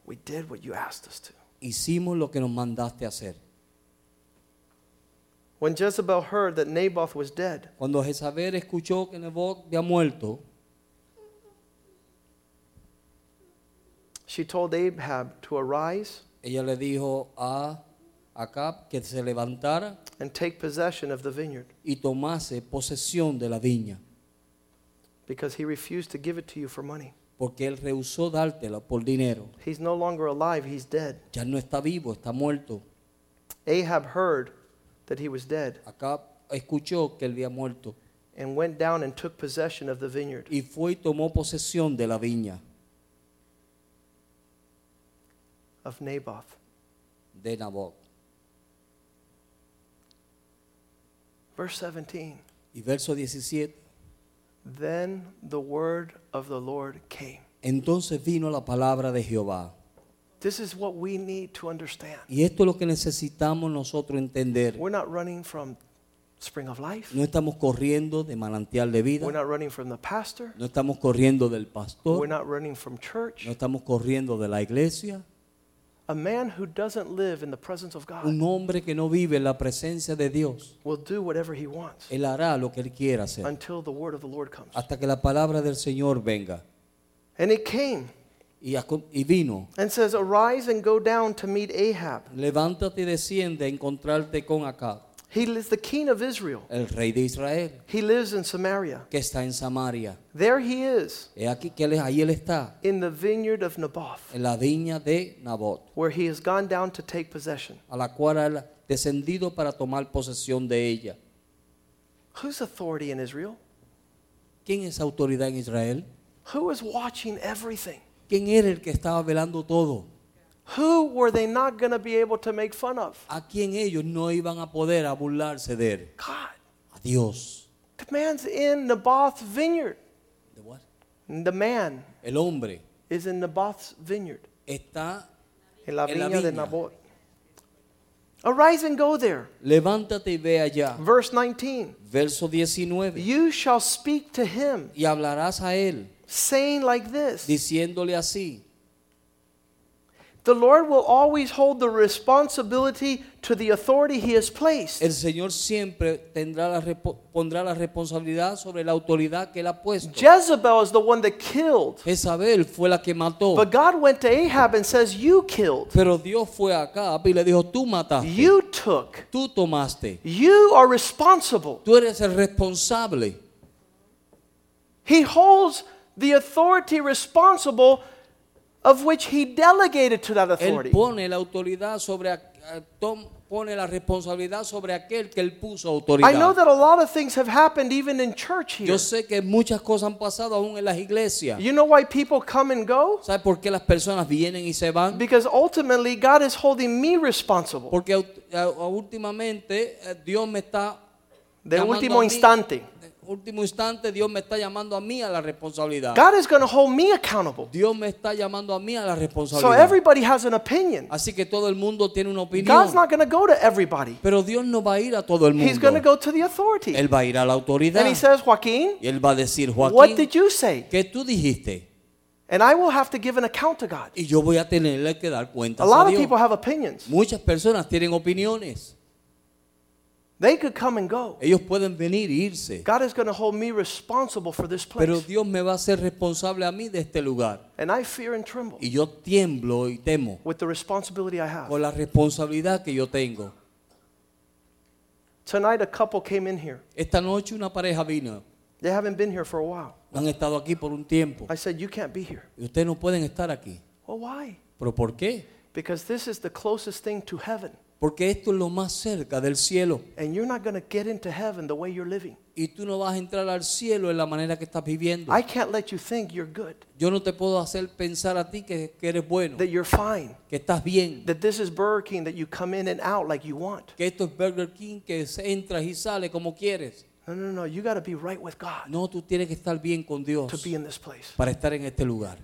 We did what you asked us to. Hicimos lo que nos mandaste hacer. When Jezebel heard that Naboth was dead, Cuando Jezabel escuchó que Nebot había muerto, she told Ahab to arise ella le dijo a Acab que se levantara and take possession of the vineyard y tomase posesión de la viña, because he refused to give it to you for money. Porque él rehusó dártela por dinero. He's no longer alive, he's dead. Ya no está vivo, está muerto. Ahab heard that he was dead Acab escuchó que él había muerto and went down and took possession of the vineyard. y fue y tomó posesión de la viña of Naboth. de Nabot. Verse 17 Y verso 17. Then the word of the Lord came. Entonces vino la palabra de Jehová. This is what we need to understand. Y esto es lo que necesitamos nosotros entender. We're not running from Spring of Life, No estamos corriendo de manantial de vida. we're not running from the pastor, No estamos corriendo del we're pastor. not running from church. No estamos corriendo de la iglesia. A man who doesn't live in the presence of God Un hombre que no vive en la presencia de Dios. will do whatever he wants Él hará lo que él quiera hacer. until the word of the Lord comes. Hasta que la palabra del Señor venga. And it came Y, vino. and says, Arise and go down to meet Ahab. Levántate y desciende a encontrarte con Acab. He is the king of Israel. el rey de Israel, He lives in Samaria. que está en Samaria. There he is He aquí que él, ahí él está, in the vineyard of Naboth, en la viña de Nabot, where he has gone down to take possession. a la cual ha descendido para tomar posesión de ella. Whose authority in Israel? ¿Quién es autoridad en Israel? Who is watching everything? ¿Quién era el que estaba velando todo? Who were they not going to be able to make fun of? ¿A quién ellos no iban a poder a burlarse de él? God. A Dios. The man's in Naboth's vineyard. ¿De what? The man El hombre is in Naboth's vineyard, está, in la En la viña de viña. Naboth. Arise and go there. levántate y ve allá. Verse 19. Verso 19. You shall speak to him, Y hablarás a él, saying like this diciéndole así. The Lord will always hold the responsibility to the authority he has placed. El Señor siempre tendrá la, pondrá la responsabilidad sobre la autoridad que él ha puesto. Jezebel is the one that killed. Jezabel fue la que mató. But God went to Ahab and says, You killed. Pero Dios fue Acab y le dijo, tú mataste, You took. tú tomaste, You are responsible. tú eres el responsable. He holds the authority responsible of which he delegated to that authority. Él pone la autoridad sobre, a- a- tom- pone la responsabilidad sobre aquel que él puso autoridad. I know that a lot of things have happened even in church here. Yo sé que muchas cosas han pasado aún en las iglesias. You know why people come and go? ¿Sabes por qué las personas vienen y se van? Because ultimately God is holding me responsible. Porque aut- a- a- últimamente eh, Dios me está De último instante. Último instante Dios me está llamando a mí a la responsabilidad. God is going to hold me accountable. Dios me está llamando a mí a la So responsabilidad. everybody has an opinion. Así que todo el mundo tiene una opinión. God's not going to go to everybody. Pero Dios no va a ir a todo el He's going to mundo. go to the authority. Él va a ir a la autoridad. And he says, Joaquin, Y él va a decir, what Joaquín, did you say? ¿qué tú dijiste? And I will have to give an account to God. Y yo voy a tenerle que dar A cuentas a lot of Dios. people have opinions. Muchas personas tienen opiniones. They could come and go. Ellos pueden venir e irse. God is going to hold me responsible for this Pero place. Dios me va a hacer responsable a mí de este lugar. And I fear and tremble Y yo tiemblo y temo with the responsibility I have. con la responsabilidad que yo tengo. Tonight, a couple came in here. Esta noche una pareja vino. They haven't been here for a while. Han estado aquí por un tiempo. I said, You can't be here. Y ustedes no pueden estar aquí. Well, why? ¿Pero por qué? Because this is the closest thing to heaven. Porque esto es lo más cerca del cielo. And you're not going to get into heaven the way you're living. Y tú no vas a entrar al cielo en la manera que estás viviendo. I can't let you think you're good, Yo no te puedo hacer pensar a ti que, que eres bueno, that you're fine, que estás bien, that this is Burger King, that you come in and out like you want. que esto es Burger King, que entras y sales como quieres. No, no, no. You got to be right with God No, tú tienes que estar bien con Dios to be in this place. para estar en este lugar.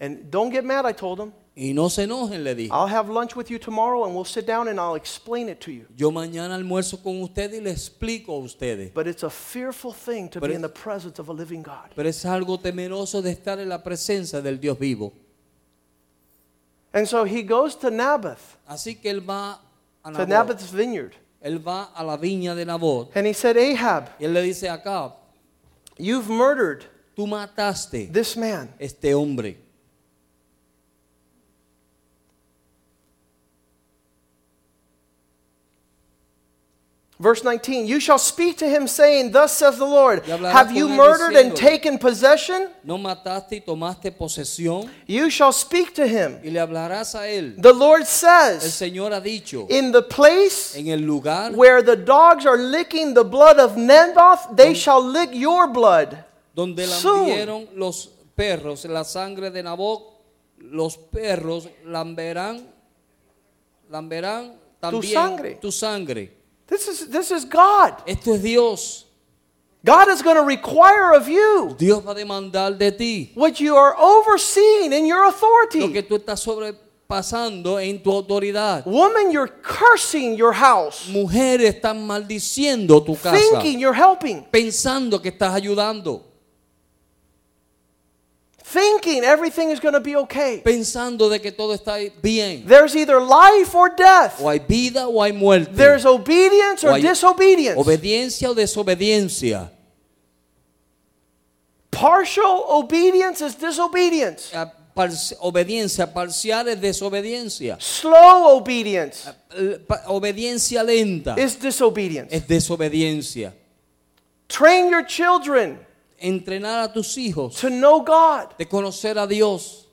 And don't get mad, I told them. Y no se enojen, le dije. I'll have lunch with you tomorrow and we'll sit down and I'll explain it to you. Yo mañana almuerzo con ustedes y les explico a ustedes. But it's a fearful thing to But be in the presence of a living God. Pero es algo temeroso de estar en la presencia del Dios vivo. And so he goes to Naboth, Así que él va a Naboth. to Naboth's vineyard. Él va a la viña de Nabot. And he said, Ahab, Y él le dice Acab, you've murdered tú mataste this man. este hombre. Verse 19, you shall speak to him saying, Thus says the Lord, have you murdered and taken possession? No mataste y tomaste posesión You shall speak to him. y le hablarás a él. The Lord El says, Señor ha dicho, In the place en el lugar where the dogs are licking the blood of Naboth, they shall lick your blood. donde Soon. lambieron los perros la sangre de Naboth, los perros lamberán, lamberán también tu sangre. tu sangre. This is, this is God. Esto es Dios. God is going to require of you Dios va a demandar de ti what you are overseeing in your lo authority. que tú estás sobrepasando en tu autoridad. Woman, you're cursing your house, Mujeres están maldiciendo tu casa, thinking you're helping, pensando que estás ayudando, thinking everything is going to be okay. pensando de que todo está bien. There's either life or death. O hay vida o hay muerte. There's obedience or disobedience. Obediencia o desobediencia. Partial obedience is disobedience. Ah, parci- obediencia parcial es desobediencia. Slow obedience Eh, pa- Obediencia lenta is disobedience. es desobediencia. Train your children Entrenar a tus hijos to know God. de conocer a Dios.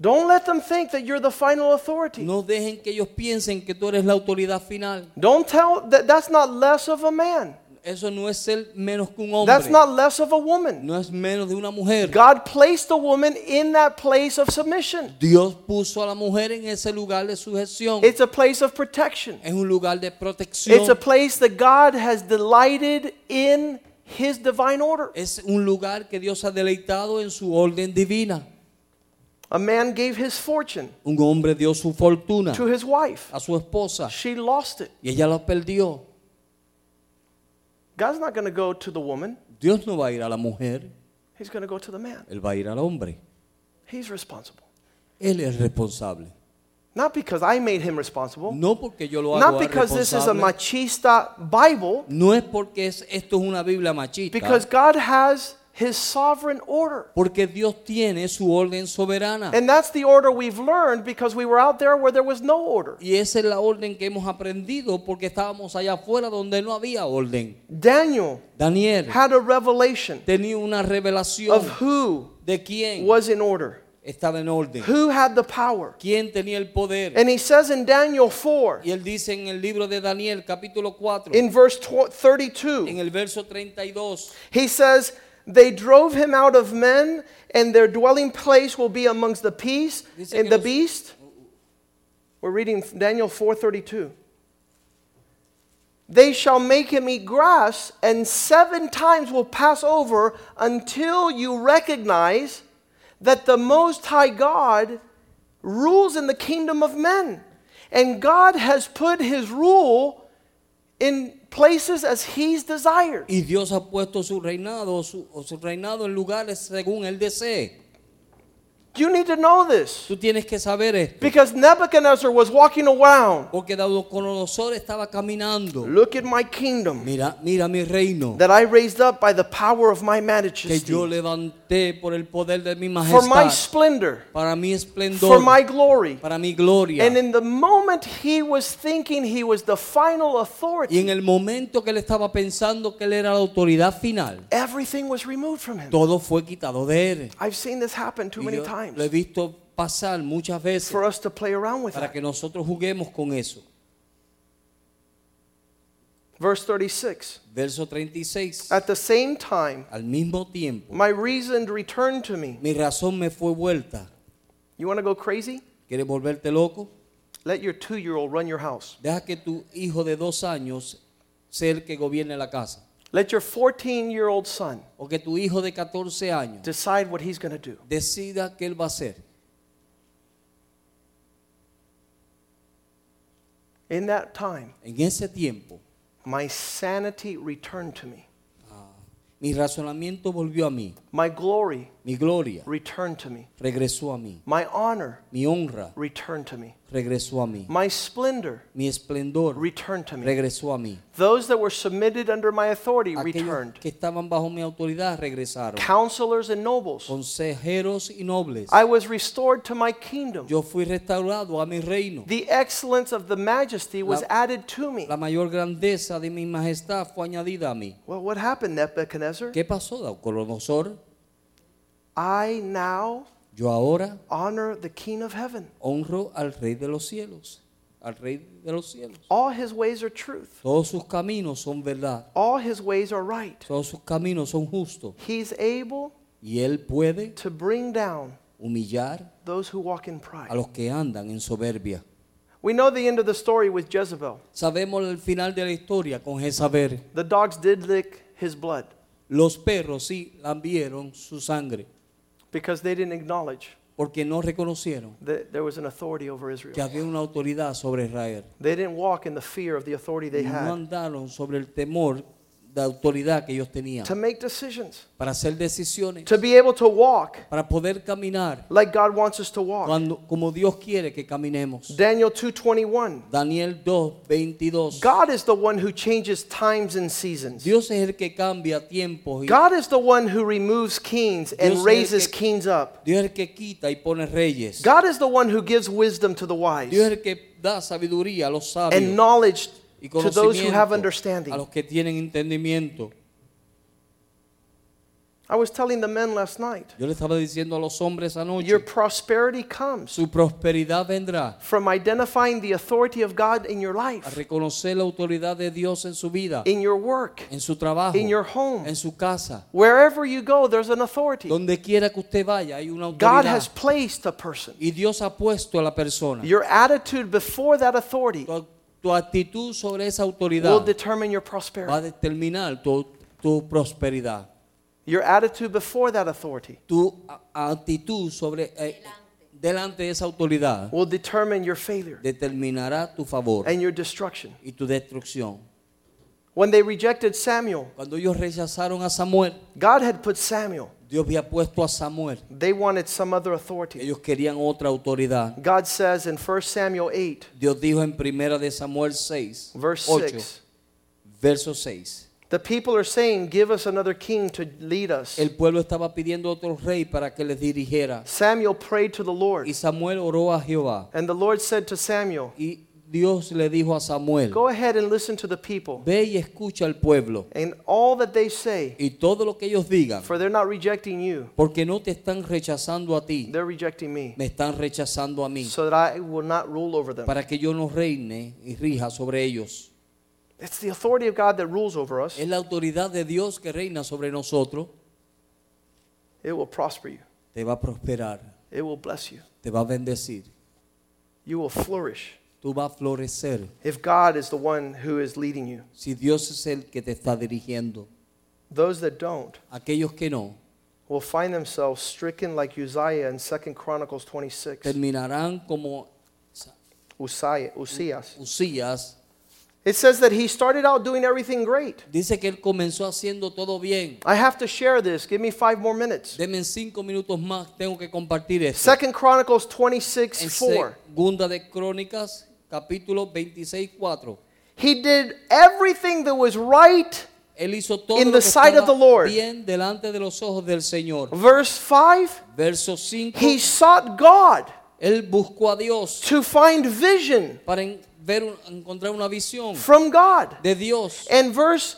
Don't let them think that you're the final authority. No dejen que ellos piensen que tú eres la autoridad final. Don't tell that that's not less of a man. Eso no es ser menos que un hombre. That's not less of a woman. No es menos de una mujer. God placed the woman in that place of submission. Dios puso a la mujer en ese lugar de sujeción. It's a place of protection. Es un lugar de protección. It's a place that God has delighted in his divine order. Es un lugar que Dios ha deleitado en su orden divina. A man gave his fortune Un hombre dio su fortuna to his wife. a su esposa She lost it. y ella la perdió. God's not going to go to the woman. Dios no va a ir a la mujer, He's going to go to the man. Él va a ir al hombre. He's responsible. Él es responsable. Not because I made him responsible. No porque yo lo hago Not because this is a machista Bible. No es porque es- esto es una Biblia machista. Because God has his sovereign order. Porque Dios tiene su orden soberana. And that's the order we've learned because we were out there where there was no order. Y esa es la orden que hemos aprendido porque estábamos allá afuera donde no había orden. Daniel Daniel had a revelation tenía una revelación of who de quién was in order, estaba en orden, who had the power. quién tenía el poder. And he says in Daniel 4, Y él dice en el libro de Daniel, capítulo 4, in verse tw- en el verso 32, he says, They drove him out of men, and their dwelling place will be amongst the peace Dice and the los- beast. We're reading Daniel 4:32. They shall make him eat grass, and seven times will pass over until you recognize that the Most High God rules in the kingdom of men. And God has put his rule in places as he's desired. y Dios ha puesto su reinado, su, su reinado en lugares según él desee. You need to know this. Tú tienes que saber esto. Because Nebuchadnezzar was walking around. Porque Nabucodonosor estaba caminando. Look at my kingdom Mira, mira mi reino that I raised up by the power of my majesty. que yo majesty. Levanté por el poder de mi For my majestad, splendor, para mi esplendor, for my glory. para mi gloria. And in the moment he was thinking he was the final Y en authority, el momento que él estaba pensando que él era la autoridad final, everything was removed from him. todo fue quitado de él. I've seen this happen too many times lo he visto pasar muchas veces for us to play around with para that. que nosotros juguemos con eso. Verse 36. Verso 36. At the same time, Al mismo tiempo, my reason returned to me. mi razón me fue vuelta. You want to go crazy? ¿Quieres volverte loco? Let your two year old run your house. Deja que tu hijo de dos años sea el que gobierne la casa. Let your 14 year old son O que tu hijo de 14 años decide what he's going to do. decida qué él va a hacer. In that time, En ese tiempo, my sanity returned to me. Ah, mi razonamiento volvió a mí. My glory Mi gloria returned to me. regresó a mí. My honor Mi honra returned to me. regresó a mí. My splendor Mi esplendor returned to me. regresó a mí. Those that were submitted under my authority Aquellos returned. que estaban bajo mi autoridad regresaron. Counselors and nobles. Consejeros y nobles. I was restored to my kingdom. Yo fui restaurado a mi reino. The excellence of the majesty was La- added to me. La mayor grandeza de mi majestad fue añadida a mí. Well, what happened, Nebuchadnezzar? ¿Qué pasó, Nabucodonosor? I now Yo ahora honor the King of heaven. honro al Rey de los cielos. Al Rey de los cielos. All his ways are truth. Todos sus caminos son verdad. All his ways are right. Todos sus caminos son justos. He's able Y Él puede to bring down humillar those who walk in a pride. los que andan en soberbia. We know the end of the story with Jezebel. Sabemos el final de la historia con Jezabel. The dogs did lick his blood Los perros sí lambieron su sangre because they didn't acknowledge porque no reconocieron that there was an authority over que Israel. había una autoridad sobre Israel. They didn't walk in the fear of the authority they No had. andaron sobre el temor de autoridad que ellos tenían to make decisions, para hacer decisiones, to be able to walk para poder caminar like God wants us to walk. cuando, como Dios quiere que caminemos. Daniel 2:21. Daniel 2, 22. God is the one who changes times and seasons. Dios es el que cambia tiempos y God is the one who removes kings and el raises que- kings up. Dios es el que quita y pone reyes. God is the one who gives wisdom to the wise. Dios es el que da sabiduría a los and sabios knowledge y to those who have understanding. a los que tienen entendimiento. I was telling the men last night, Yo le estaba diciendo a los hombres anoche, your prosperity comes su prosperidad vendrá from identifying the authority of God in your a life, reconocer la autoridad de Dios en su vida, in your work, en su trabajo, in your home. en su casa. Wherever you go, there's an authority. Donde quiera que usted vaya hay una God has placed a person. Y Dios ha puesto a la persona. Your attitude before that authority Tu, tu actitud sobre esa will determine your va a prosperity. determinar tu, tu prosperidad. Your attitude before that authority Tu a- actitud sobre eh, delante de esa autoridad will determine your failure determinará tu favor and your destruction. y tu destrucción. When they rejected Samuel, Cuando ellos rechazaron a Samuel, God had put Samuel. Dios había puesto a Samuel. They wanted some other authority. Ellos querían otra autoridad. God says in 1 Samuel 8, Dios dijo en primera de Samuel 6, verse 8, 6, verso 6. the people are saying, Give us another king to lead us. El pueblo estaba pidiendo otro rey para que les dirigiera. Samuel prayed to the Lord, Y Samuel oró a Jehová. and the Lord said to Samuel, Y Dios le dijo a Samuel, Go ahead and listen to the people ve y escucha al pueblo. and all that they say, Y todo lo que ellos digan, for they're not rejecting you, porque no te están rechazando a ti, they're rejecting me, me están rechazando a mí, so that I will not rule over them. para que yo no reine y rija sobre ellos. It's the authority of God that rules over us. Es la autoridad de Dios que reina sobre nosotros. It will prosper you, Te va a prosperar, it will bless you, te va a bendecir, you will flourish tú vas a florecer. if God is the one who is leading you. Si Dios es el que te está dirigiendo, Those that don't aquellos que no, will find themselves stricken like Uzziah in 2 Chronicles 26. terminarán como Uzziah, Uzzias. Usías. It says that he started out doing everything great. Dice que él comenzó haciendo todo bien. I have to share this. Give me five more minutes. Deme en cinco minutos más, tengo que compartir esto. Second Chronicles 26 En 4. Segunda de Crónicas, capítulo 26, 4. He did everything that was right. Él hizo todo In lo the que sight of the Lord. bien delante de los ojos del Señor. Verse 5 Verso 5. He sought God Él buscó a Dios to find vision para ver, encontrar una visión from God. de Dios. And verse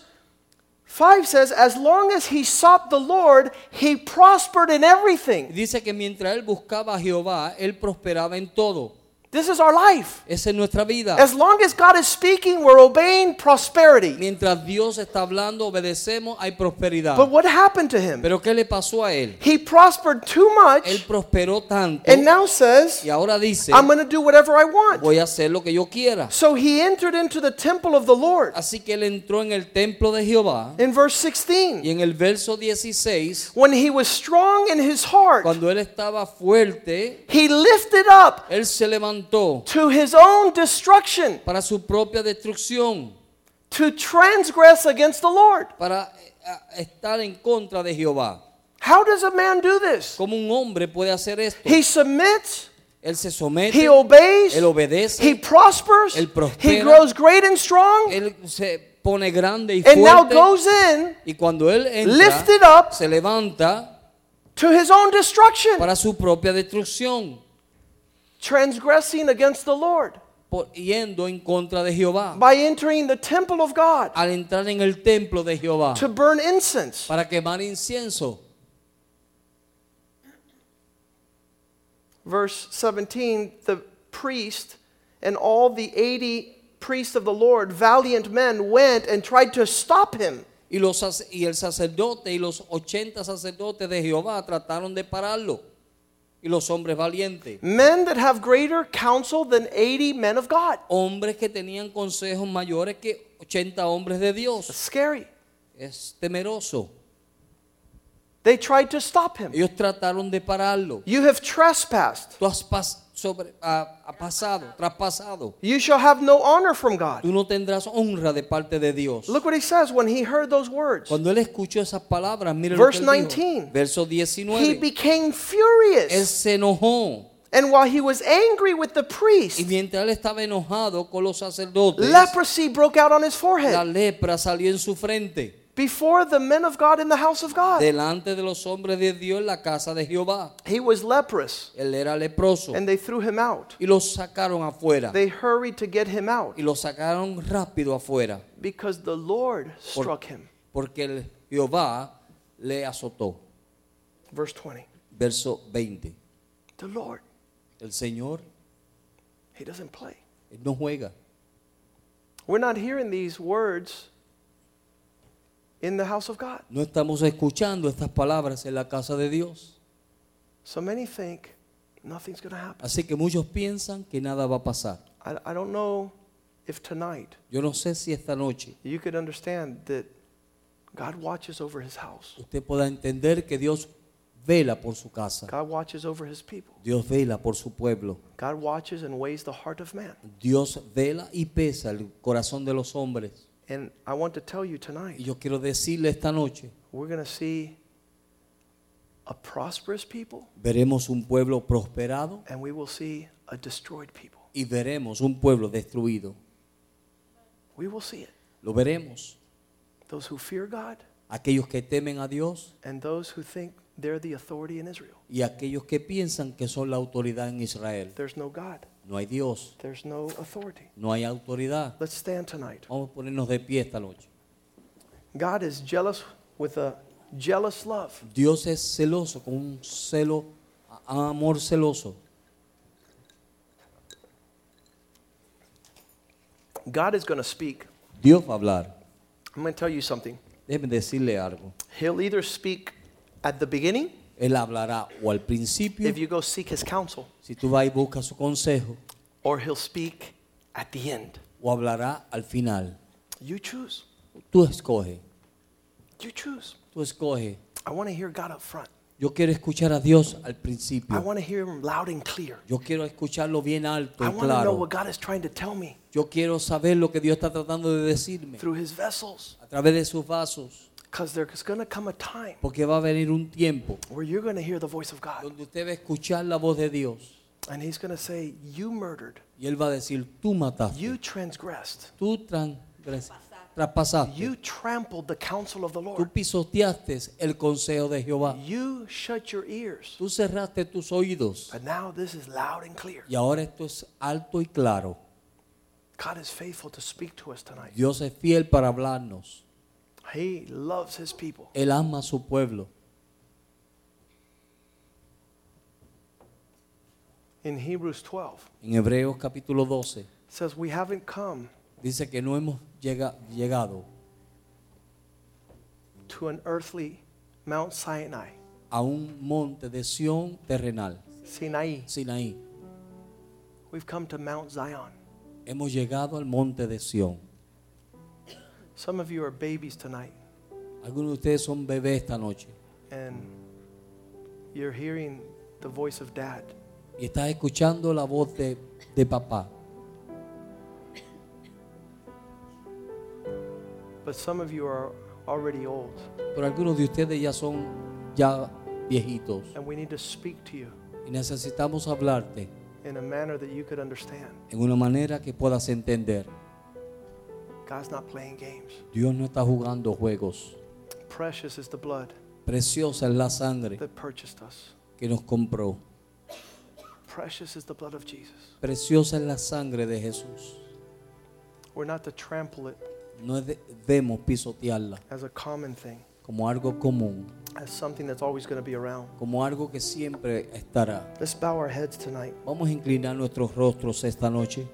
5 says, As long as he sought the Lord, he prospered in everything. Dice que mientras él buscaba a Jehová, él prosperaba en todo. This is our life. Esa es nuestra vida. As long as God is speaking, we're obeying prosperity. Mientras Dios está hablando, obedecemos, hay prosperidad. But what happened to him? Pero ¿qué le pasó a él? He prospered too much. Él prosperó tanto and now says, y ahora dice, I'm going to do whatever I want. voy a hacer lo que yo quiera. So he entered into the temple of the Lord. Así que él entró en el templo de Jehová In verse 16. y 16, en el verso 16, when he was strong in his heart, cuando él estaba fuerte, he lifted up él se levantó to his own destruction para su propia destrucción, to transgress against the Lord. para eh, estar en contra de Jehová. How does a man do this? ¿Cómo un hombre puede hacer esto? He submits, Él se somete, he obeys, él obedece, he prospers, Él prospera. he grows great and strong, él se pone grande y fuerte. and now goes in, Y cuando él entra, lifted up se levanta to his own destruction, para su propia destrucción, transgressing against the Lord por- yendo en contra de Jehová, by entering the temple of God al entrar en el templo de Jehová to burn incense. para quemar incienso. Verse 17 the priest and all the 80 priests of the Lord, valiant men, went and tried to stop him. Y, los, y el sacerdote y los 80 sacerdotes de Jehová trataron de pararlo. Y los hombres valientes, Men that have greater counsel than 80 men of God. hombres que tenían consejos mayores que 80 hombres de It's Dios. scary. Es temeroso. They tried to stop him. Ellos trataron de pararlo. You have trespassed. Tú has, pas- sobre, ha, ha pasado, traspasado. You shall have no honor from God. Tú no tendrás honra de parte de Dios. Look what he says when he heard those words. Cuando él escuchó esas palabras, mire Verse lo que él dijo. 19. Verso He 19. became Él furious. se enojó. And while he was angry with the Y priest, mientras él estaba enojado con los sacerdotes, leprosy broke out on his la forehead lepra salió en su frente. Before the men of God in the house of God. delante de los hombres de Dios en la casa de Jehová. He was leprous, Él era leproso and they threw him out. y lo sacaron afuera. They hurried to get him out Y lo sacaron rápido afuera because the Lord por- struck him. porque el Jehová le azotó. Verse 20. Verso 20. The Lord, El Señor he doesn't play. él no juega. We're not hearing these words in the house of God. No estamos escuchando estas palabras en la casa de Dios. So many think nothing's going to happen. Así que muchos piensan que nada va a pasar. I, I don't know if tonight Yo no sé si esta noche you could understand that God watches over his house, usted pueda entender que Dios vela por su casa. God watches over his people, Dios vela por su pueblo. God watches and weighs the heart of man. Dios vela y pesa el corazón de los hombres. And I want to tell you Y tonight, yo quiero decirle esta noche, we're going to see a prosperous people veremos un pueblo prosperado and we will see a destroyed people. y veremos un pueblo destruido. We will see it. Lo veremos. Those who fear God Aquellos que temen a Dios and those who think they're the authority in Israel. y aquellos que piensan que son la autoridad en Israel. There's no God, No hay Dios, there's no authority. no hay autoridad. Let's stand tonight. Vamos a ponernos de pie esta noche. God is jealous with a jealous love. Dios es celoso con un celo, amor celoso. God is going to speak. Dios va a hablar. I'm going to tell you something. Déjeme decirle algo. He'll either speak at the beginning Él hablará o al principio, if you go seek his counsel, si tú vas y buscas su consejo, or he'll speak at the end. o hablará al final. You choose. Tú escoge, You choose. tú escoge. I want to hear God up front. Yo quiero escuchar a Dios al I principio. want to hear him loud and clear. Yo quiero escucharlo bien alto I y want to know claro. what God is trying to tell me Yo quiero saber lo que Dios está tratando de decirme through his vessels. a través de sus vasos. Because there's going to come a time Porque va a venir un tiempo where you're going to hear the voice of God. donde usted va a escuchar la voz de Dios. And he's going to say, You murdered. Y Él va a decir, tú mataste, You transgressed. tú traspasaste, You trampled the counsel of the tú Lord. pisoteaste el consejo de Jehová. You shut your ears. Tú cerraste tus oídos. But now this is loud and clear. Y ahora esto es alto y claro. God is faithful to speak to us tonight. Dios es fiel para hablarnos. He loves his people. Él ama a su pueblo. In Hebrews 12, En Hebreos capítulo 12 it says, We haven't come dice que no hemos llega- llegado to an earthly Mount Sinai, a un monte de Sión terrenal, Sinai. Sinaí. We've come to Mount Zion. Hemos llegado al monte de Sión. Some of you are babies tonight, Algunos de ustedes son bebés esta noche and you're hearing the voice of dad. y estás escuchando la voz de, de papá. But some of you are already old, Pero algunos de ustedes ya son ya viejitos and we need to speak to you y necesitamos hablarte in a manner that you could understand. en una manera que puedas entender. God's not playing games. Dios no está jugando juegos. Precious is the blood Preciosa es la sangre that purchased us. que nos compró. Precious is the blood of Jesus. Preciosa es la sangre de Jesús. We're not to trample it No debemos pisotearla as a common thing, como algo común, as something that's always going to be around. como algo que siempre estará. Let's bow our heads tonight. Vamos a inclinar nuestros rostros esta noche.